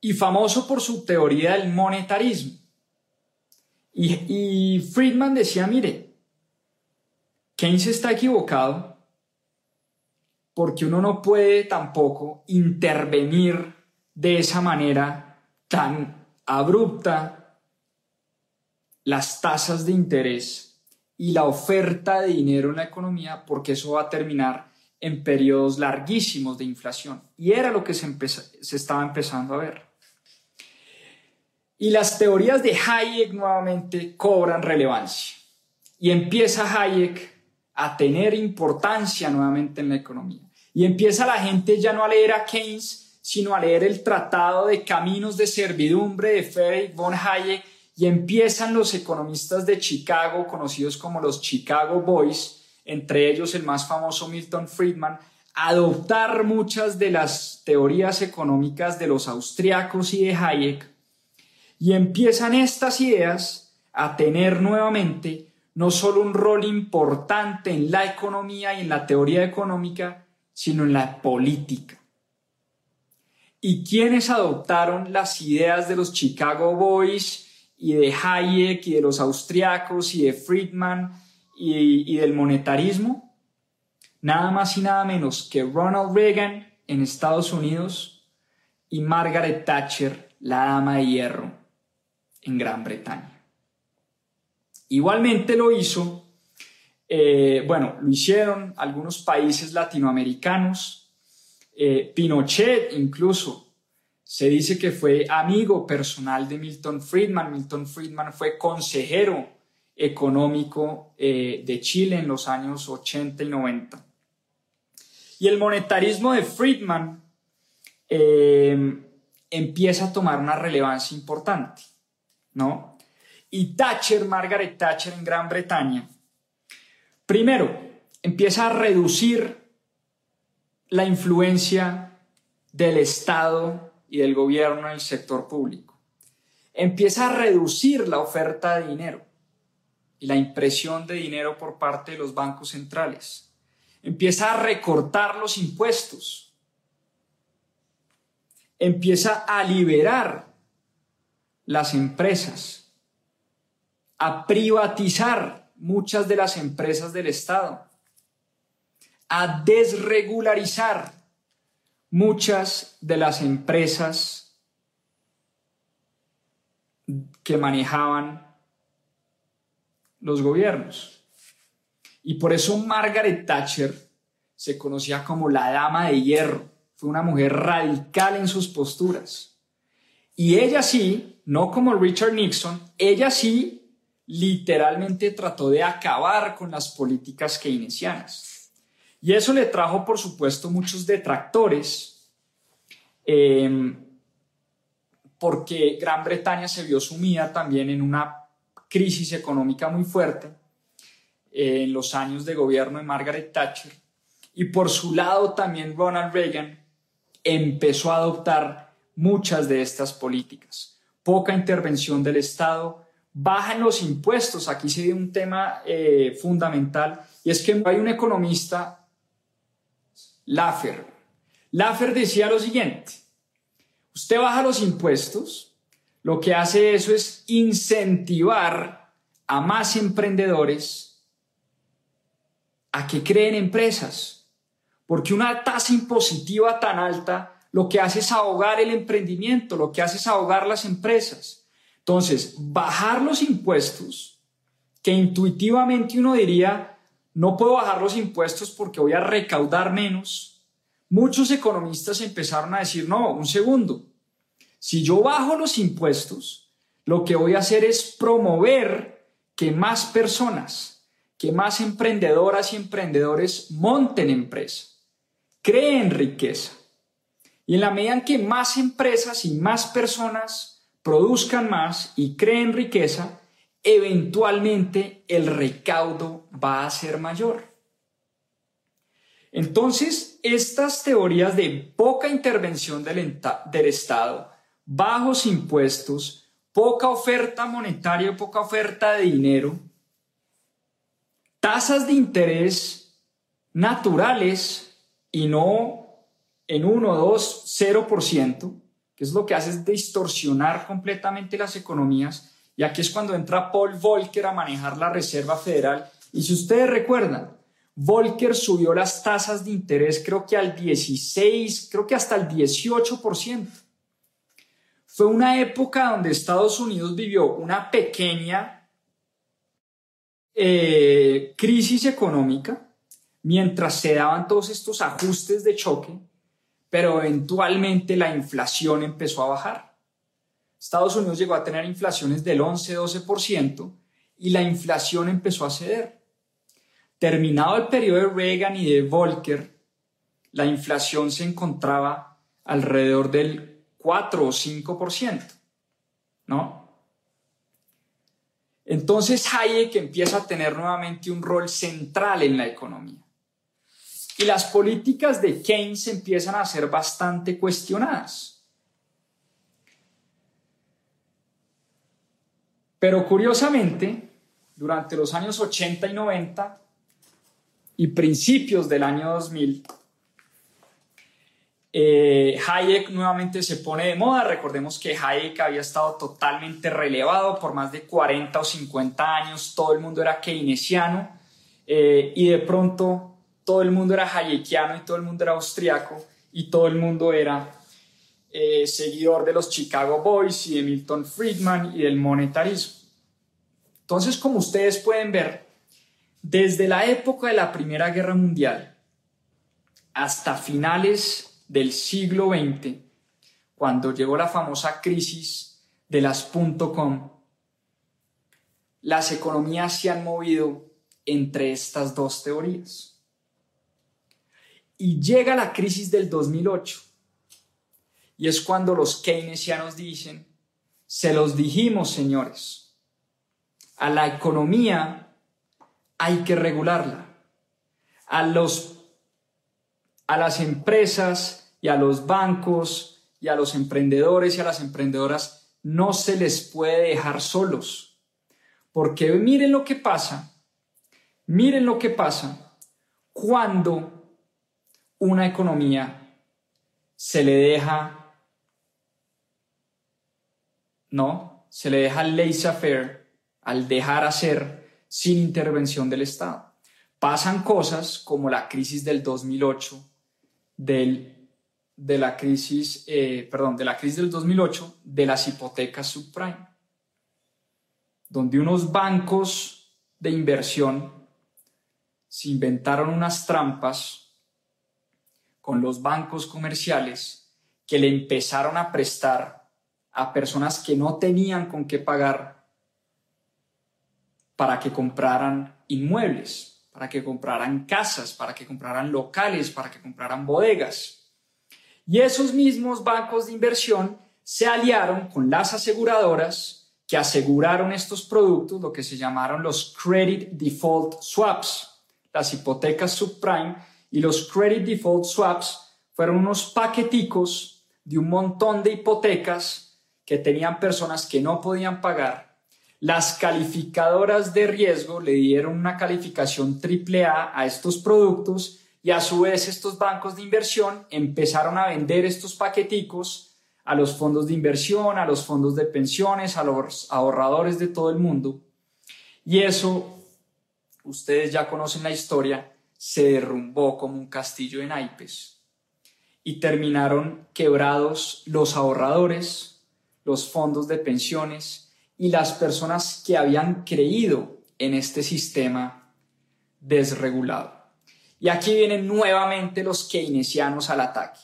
y famoso por su teoría del monetarismo. Y, y Friedman decía, mire, Keynes está equivocado porque uno no puede tampoco intervenir de esa manera tan abrupta las tasas de interés y la oferta de dinero en la economía, porque eso va a terminar en periodos larguísimos de inflación. Y era lo que se, se estaba empezando a ver. Y las teorías de Hayek nuevamente cobran relevancia. Y empieza Hayek a tener importancia nuevamente en la economía. Y empieza la gente ya no a leer a Keynes, sino a leer el Tratado de Caminos de Servidumbre de Friedrich von Hayek y empiezan los economistas de Chicago, conocidos como los Chicago Boys, entre ellos el más famoso Milton Friedman, a adoptar muchas de las teorías económicas de los austriacos y de Hayek, y empiezan estas ideas a tener nuevamente no solo un rol importante en la economía y en la teoría económica, sino en la política. ¿Y quiénes adoptaron las ideas de los Chicago Boys y de Hayek y de los austriacos y de Friedman y, y del monetarismo? Nada más y nada menos que Ronald Reagan en Estados Unidos y Margaret Thatcher, la dama de hierro, en Gran Bretaña. Igualmente lo hizo, eh, bueno, lo hicieron algunos países latinoamericanos, eh, Pinochet incluso, se dice que fue amigo personal de Milton Friedman, Milton Friedman fue consejero económico eh, de Chile en los años 80 y 90. Y el monetarismo de Friedman empieza a tomar una relevancia importante, ¿no? y Thatcher, Margaret Thatcher en Gran Bretaña, primero empieza a reducir la influencia del Estado y del gobierno en el sector público. Empieza a reducir la oferta de dinero y la impresión de dinero por parte de los bancos centrales. Empieza a recortar los impuestos. Empieza a liberar las empresas a privatizar muchas de las empresas del Estado, a desregularizar muchas de las empresas que manejaban los gobiernos. Y por eso Margaret Thatcher se conocía como la dama de hierro. Fue una mujer radical en sus posturas. Y ella sí, no como Richard Nixon, ella sí literalmente trató de acabar con las políticas keynesianas. Y eso le trajo, por supuesto, muchos detractores, em, porque Gran Bretaña se vio sumida también en una crisis económica muy fuerte eh, en los años de gobierno de Margaret Thatcher. Y por su lado también Ronald Reagan empezó a adoptar muchas de estas políticas. Poca intervención del Estado, bajan los impuestos. Aquí se dio un tema eh, fundamental y es que hay un economista, Laffer. Laffer decía lo siguiente, usted baja los impuestos, lo que hace eso es incentivar a más emprendedores a que creen empresas, porque una tasa impositiva tan alta lo que hace es ahogar el emprendimiento, lo que hace es ahogar las empresas. Entonces, bajar los impuestos, que intuitivamente uno diría, no puedo bajar los impuestos porque voy a recaudar menos. Muchos economistas empezaron a decir, no, un segundo, si yo bajo los impuestos, lo que voy a hacer es promover que más personas, que más emprendedoras y emprendedores monten empresa, creen riqueza. Y en la medida en que más empresas y más personas produzcan más y creen riqueza, eventualmente el recaudo va a ser mayor. Entonces, estas teorías de poca intervención del, del, Estado, bajos impuestos, poca oferta monetaria, poca oferta de dinero, tasas de interés naturales y no en 1, 2, 0%, que es lo que hace es distorsionar completamente las economías, y aquí es cuando entra Paul Volcker a manejar la Reserva Federal. Y si ustedes recuerdan, Volcker subió las tasas de interés creo que al 16, creo que hasta el 18%. Fue una época donde Estados Unidos vivió una pequeña eh, crisis económica mientras se daban todos estos ajustes de choque, pero eventualmente la inflación empezó a bajar. Estados Unidos llegó a tener inflaciones del 11-12% y la inflación empezó a ceder. Terminado el periodo de Reagan y de Volcker, la inflación se encontraba alrededor del 4 o 5%, ¿no? Entonces Hayek empieza a tener nuevamente un rol central en la economía. Y las políticas de Keynes empiezan a ser bastante cuestionadas. Pero curiosamente, durante los años 80 y 90 y principios del año 2000, eh, Hayek nuevamente se pone de moda. Recordemos que Hayek había estado totalmente relevado por más de 40 o 50 años. Todo el mundo era keynesiano eh, y de pronto todo el mundo era hayekiano y todo el mundo era austriaco y todo el mundo era eh, seguidor de los Chicago Boys y de Milton Friedman y del monetarismo. Entonces, como ustedes pueden ver, desde la época de la Primera Guerra Mundial hasta finales del siglo XX, cuando llegó la famosa crisis de las .com, las economías se han movido entre estas dos teorías. Y llega la crisis del 2008 y es cuando los keynesianos dicen, se los dijimos, señores, a la economía hay que regularla. A, los, a las empresas y a los bancos y a los emprendedores y a las emprendedoras no se les puede dejar solos. Porque miren lo que pasa, miren lo que pasa cuando una economía se le deja ¿no? Se le deja laissez-faire al dejar hacer sin intervención del Estado. Pasan cosas como la crisis del 2008, del, de la crisis, eh, perdón, de la crisis del 2008 de las hipotecas subprime, donde unos bancos de inversión se inventaron unas trampas con los bancos comerciales que le empezaron a prestar a personas que no tenían con qué pagar para que compraran inmuebles, para que compraran casas, para que compraran locales, para que compraran bodegas. Y esos mismos bancos de inversión se aliaron con las aseguradoras que aseguraron estos productos, lo que se llamaron los credit default swaps, las hipotecas subprime y los credit default swaps fueron unos paqueticos de un montón de hipotecas que tenían personas que no podían pagar, las calificadoras de riesgo le dieron una calificación triple A a estos productos y a su vez estos bancos de inversión empezaron a vender estos paqueticos a los fondos de inversión, a los fondos de pensiones, a los ahorradores de todo el mundo. Y eso, ustedes ya conocen la historia, se derrumbó como un castillo de naipes y terminaron quebrados los ahorradores, los fondos de pensiones y las personas que habían creído en este sistema desregulado. Y aquí vienen nuevamente los keynesianos al ataque,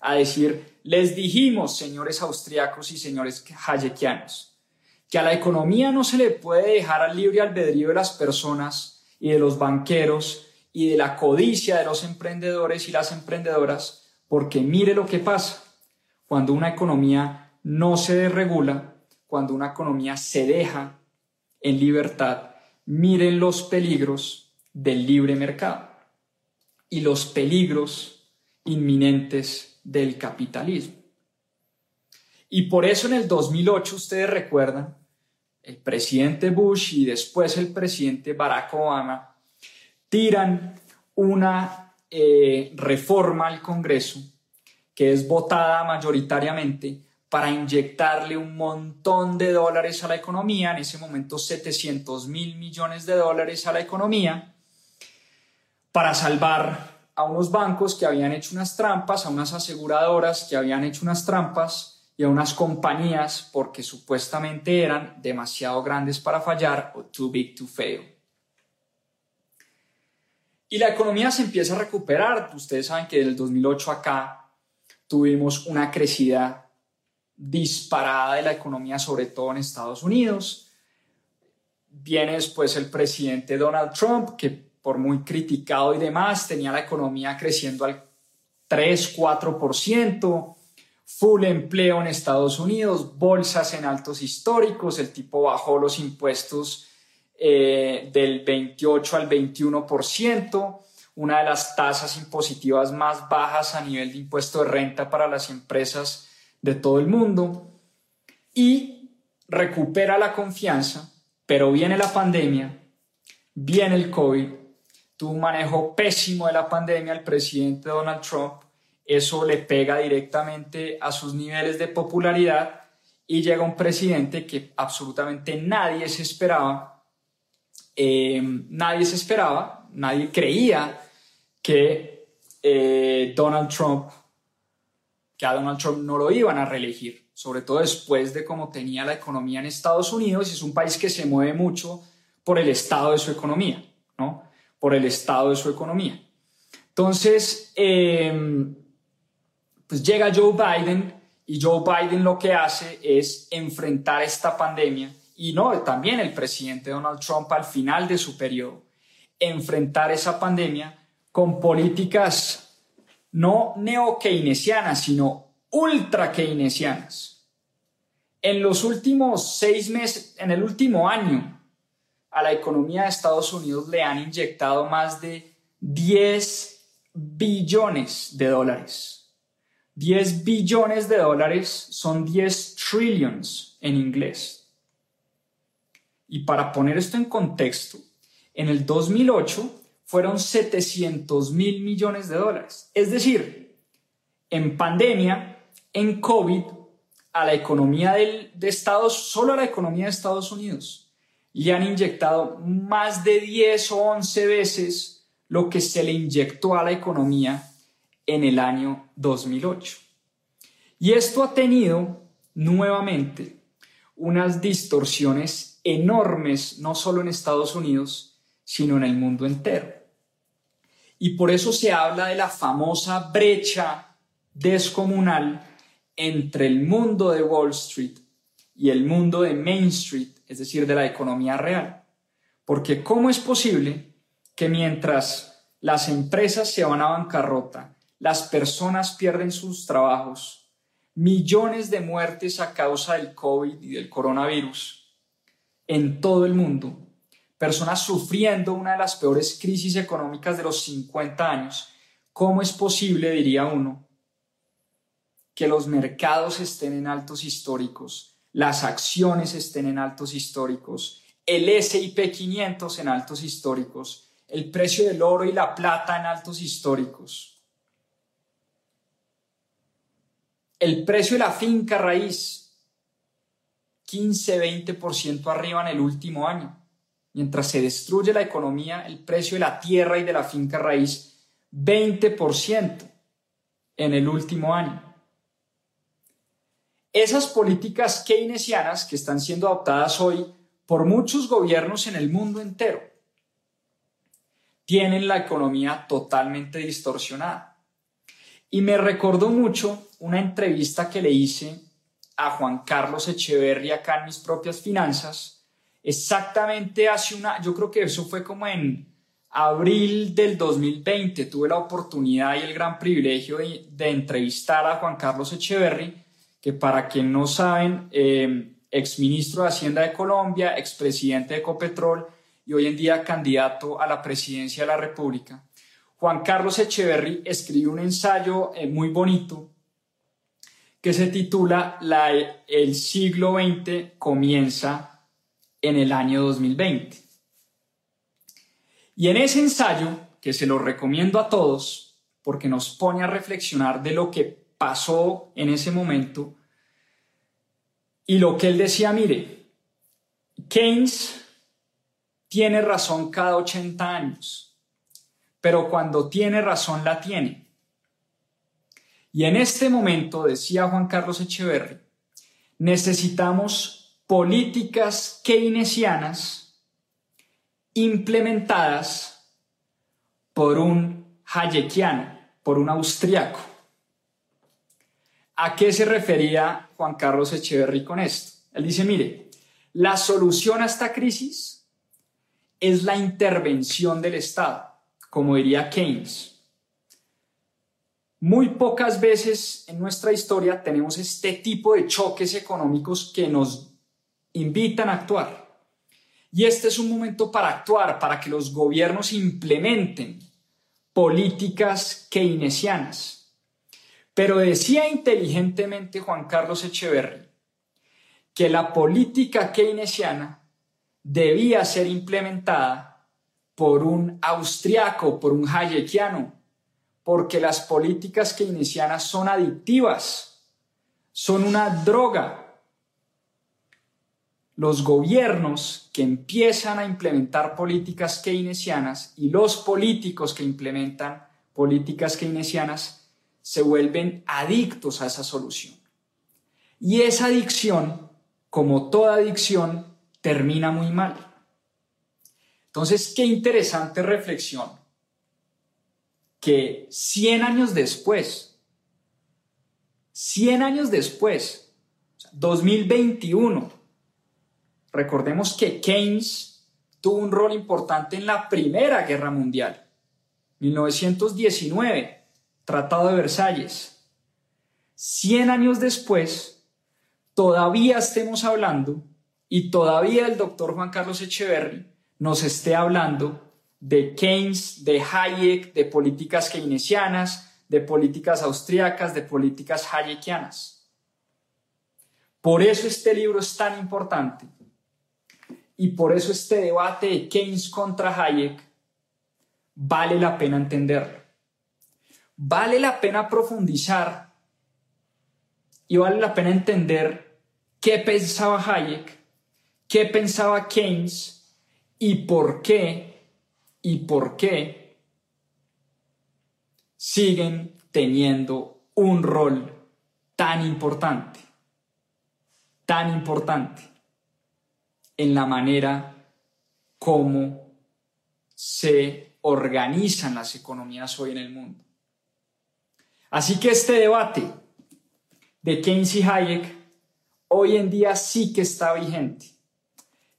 a decir, les dijimos, señores austriacos y señores hayekianos, que a la economía no se le puede dejar al libre albedrío de las personas y de los banqueros y de la codicia de los emprendedores y las emprendedoras, porque mire lo que pasa cuando una economía no se desregula, cuando una economía se deja en libertad, miren los peligros del libre mercado y los peligros inminentes del capitalismo. Y por eso en el 2008, ustedes recuerdan, el presidente Bush y después el presidente Barack Obama tiran una eh, reforma al Congreso que es votada mayoritariamente para inyectarle un montón de dólares a la economía, en ese momento 700 mil millones de dólares a la economía, para salvar a unos bancos que habían hecho unas trampas, a unas aseguradoras que habían hecho unas trampas y a unas compañías porque supuestamente eran demasiado grandes para fallar o too big to fail. Y la economía se empieza a recuperar. Ustedes saben que del 2008 acá tuvimos una crecida disparada de la economía, sobre todo en Estados Unidos. Viene después el presidente Donald Trump, que por muy criticado y demás, tenía la economía creciendo al 3, 4%, full empleo en Estados Unidos, bolsas en altos históricos, el tipo bajó los impuestos eh, del 28 al 21%, una de las tasas impositivas más bajas a nivel de impuesto de renta para las empresas de todo el mundo, y recupera la confianza, pero viene la pandemia, viene el COVID, tuvo un manejo pésimo de la pandemia el presidente Donald Trump, eso le pega directamente a sus niveles de popularidad y llega un presidente que absolutamente nadie se esperaba, eh, nadie se esperaba, nadie creía que eh, Donald Trump, que a Donald Trump no lo iban a reelegir, sobre todo después de cómo tenía la economía en Estados Unidos, es un país que se mueve mucho por el estado de su economía, ¿no? por el estado de su economía. Entonces, em, pues llega Joe Biden y Joe Biden lo que hace es enfrentar esta pandemia y no, también el presidente Donald Trump al final de su periodo, enfrentar esa pandemia con políticas no neo-keynesianas, sino ultra-keynesianas. En los últimos seis meses, en el último año, a la economía de Estados Unidos le han inyectado más de 10 billones de dólares. 10 billones de dólares son 10 trillions en inglés. Y para poner esto en contexto, en el 2008 fueron 700 mil millones de dólares. Es decir, en pandemia, en COVID, a la economía de Estados, solo a la economía de Estados Unidos, le han inyectado más de 10 o 11 veces lo que se le inyectó a la economía en el año 2008. Y esto ha tenido nuevamente unas distorsiones enormes, no solo en Estados Unidos, sino en el mundo entero. Y por eso se habla de la famosa brecha descomunal entre el mundo de Wall Street y el mundo de Main Street es decir, de la economía real. Porque ¿cómo es posible que mientras las empresas se van a bancarrota, las personas pierden sus trabajos, millones de muertes a causa del COVID y del coronavirus en todo el mundo, personas sufriendo una de las peores crisis económicas de los 50 años, ¿cómo es posible, diría uno, que los mercados estén en altos históricos, las acciones estén en altos históricos, el SIP 500 en altos históricos, el precio del oro y la plata en altos históricos, el precio de la finca raíz 15-20% arriba en el último año. Mientras se destruye la economía, el precio de la tierra y de la finca raíz 20% en el último año esas políticas keynesianas que están siendo adoptadas hoy por muchos gobiernos en el mundo entero tienen la economía totalmente distorsionada. Y me recordó mucho una entrevista que le hice a Juan Carlos Echeverri acá en mis propias finanzas, exactamente hace una, yo creo que eso fue como en abril del 2020, tuve la oportunidad y el gran privilegio de, entrevistar a Juan Carlos Echeverri, que para quien no saben, eh, exministro de Hacienda de Colombia, expresidente de Ecopetrol y hoy en día candidato a la presidencia de la República. Juan Carlos Echeverri escribió un ensayo eh, muy bonito que se titula la, El siglo XX comienza en el año 2020. Y en ese ensayo, que se lo recomiendo a todos, porque nos pone a reflexionar de lo que pasó en ese momento, y lo que él decía, mire, Keynes tiene razón cada 80 años, pero cuando tiene razón la tiene. Y en este momento, decía Juan Carlos Echeverri, necesitamos políticas keynesianas implementadas por un hayekiano, por un austriaco. ¿A qué se refería Juan Carlos Echeverri con esto? Él dice, mire, la solución a esta crisis es la intervención del Estado, como diría Keynes. Muy pocas veces en nuestra historia tenemos este tipo de choques económicos que nos invitan a actuar. Y este es un momento para actuar, para que los gobiernos implementen políticas keynesianas. Pero decía inteligentemente Juan Carlos Echeverry que la política keynesiana debía ser implementada por un austriaco, por un hayekiano, porque las políticas keynesianas son adictivas, son una droga. Los gobiernos que empiezan a implementar políticas keynesianas y los políticos que implementan políticas keynesianas se vuelven adictos a esa solución. Y esa adicción, como toda adicción, termina muy mal. Entonces, qué interesante reflexión que 100 años después, 100 años después, 2021, recordemos que Keynes tuvo un rol importante en la Primera Guerra Mundial, 1919, Tratado de Versalles. 100 años después, todavía estemos hablando y todavía el doctor Juan Carlos Echeverry nos esté hablando de Keynes, de Hayek, de políticas keynesianas, de políticas austriacas, de políticas hayekianas. Por eso este libro es tan importante y por eso este debate de Keynes contra Hayek vale la pena entenderlo. Vale la pena profundizar y vale la pena entender qué pensaba Hayek, qué pensaba Keynes y por qué y por qué siguen teniendo un rol tan importante, tan importante en la manera como se organizan las economías hoy en el mundo. Así que este debate de Keynes y Hayek hoy en día sí que está vigente.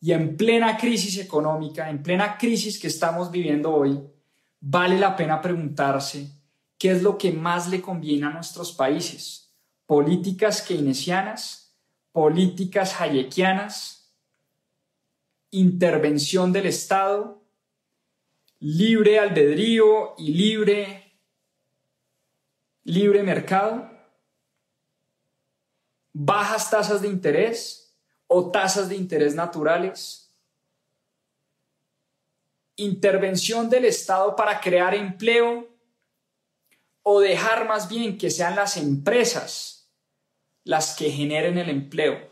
Y en plena crisis económica, en plena crisis que estamos viviendo hoy, vale la pena preguntarse qué es lo que más le conviene a nuestros países. Políticas keynesianas, políticas hayekianas, intervención del Estado, libre albedrío y libre, libre mercado, bajas tasas de interés o tasas de interés naturales, intervención del Estado para crear empleo o dejar más bien que sean las empresas las que generen el empleo.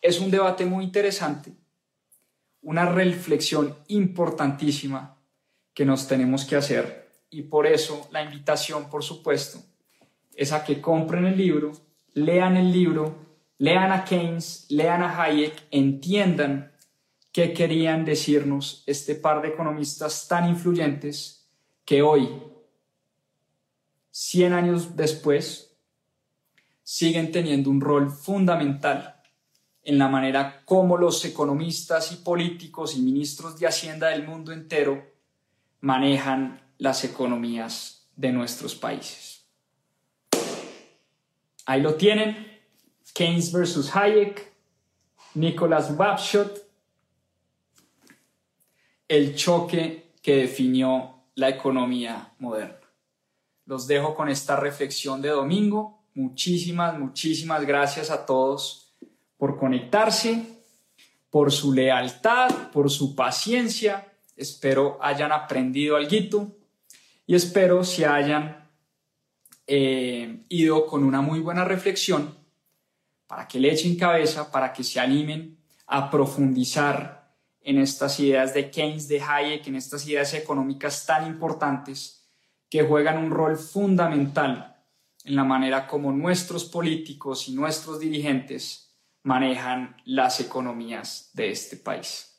Es un debate muy interesante, una reflexión importantísima que nos tenemos que hacer y por eso la invitación, por supuesto, es a que compren el libro lean el libro, lean a Keynes, lean a Hayek, entiendan qué querían decirnos este par de economistas tan influyentes que hoy, 100 años después, siguen teniendo un rol fundamental en la manera como los economistas y políticos y ministros de Hacienda del mundo entero manejan las economías de nuestros países. Ahí lo tienen, Keynes versus Hayek, Nicholas Wapshot, el choque que definió la economía moderna. Los dejo con esta reflexión de domingo. Muchísimas, muchísimas gracias a todos por conectarse, por su lealtad, por su paciencia. Espero hayan aprendido algo y espero se hayan eh, ido con una muy buena reflexión para que le echen cabeza, para que se animen a profundizar en estas ideas de Keynes, de Hayek, en estas ideas económicas tan importantes que juegan un rol fundamental en la manera como nuestros políticos y nuestros dirigentes manejan las economías de este país.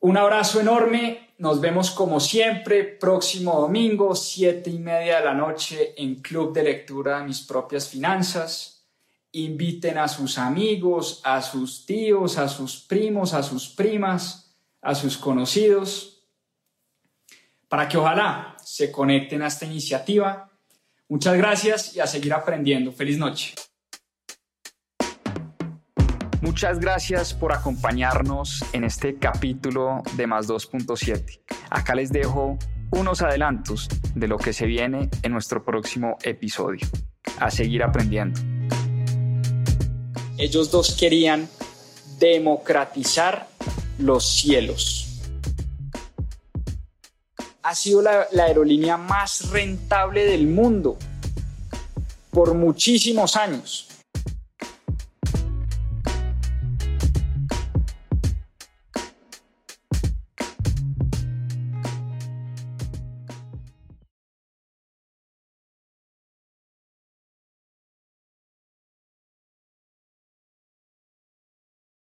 Un abrazo enorme, nos vemos como siempre próximo domingo, siete y media de la noche en Club de Lectura de Mis Propias Finanzas. Inviten a sus amigos, a sus tíos, a sus primos, a sus primas, a sus conocidos, para que ojalá se conecten a esta iniciativa. Muchas gracias y a seguir aprendiendo. Feliz noche. Muchas gracias por acompañarnos en este capítulo de Más 2.7. Acá les dejo unos adelantos de lo que se viene en nuestro próximo episodio. A seguir aprendiendo. Ellos dos querían democratizar los cielos. Ha sido la, aerolínea más rentable del mundo por muchísimos años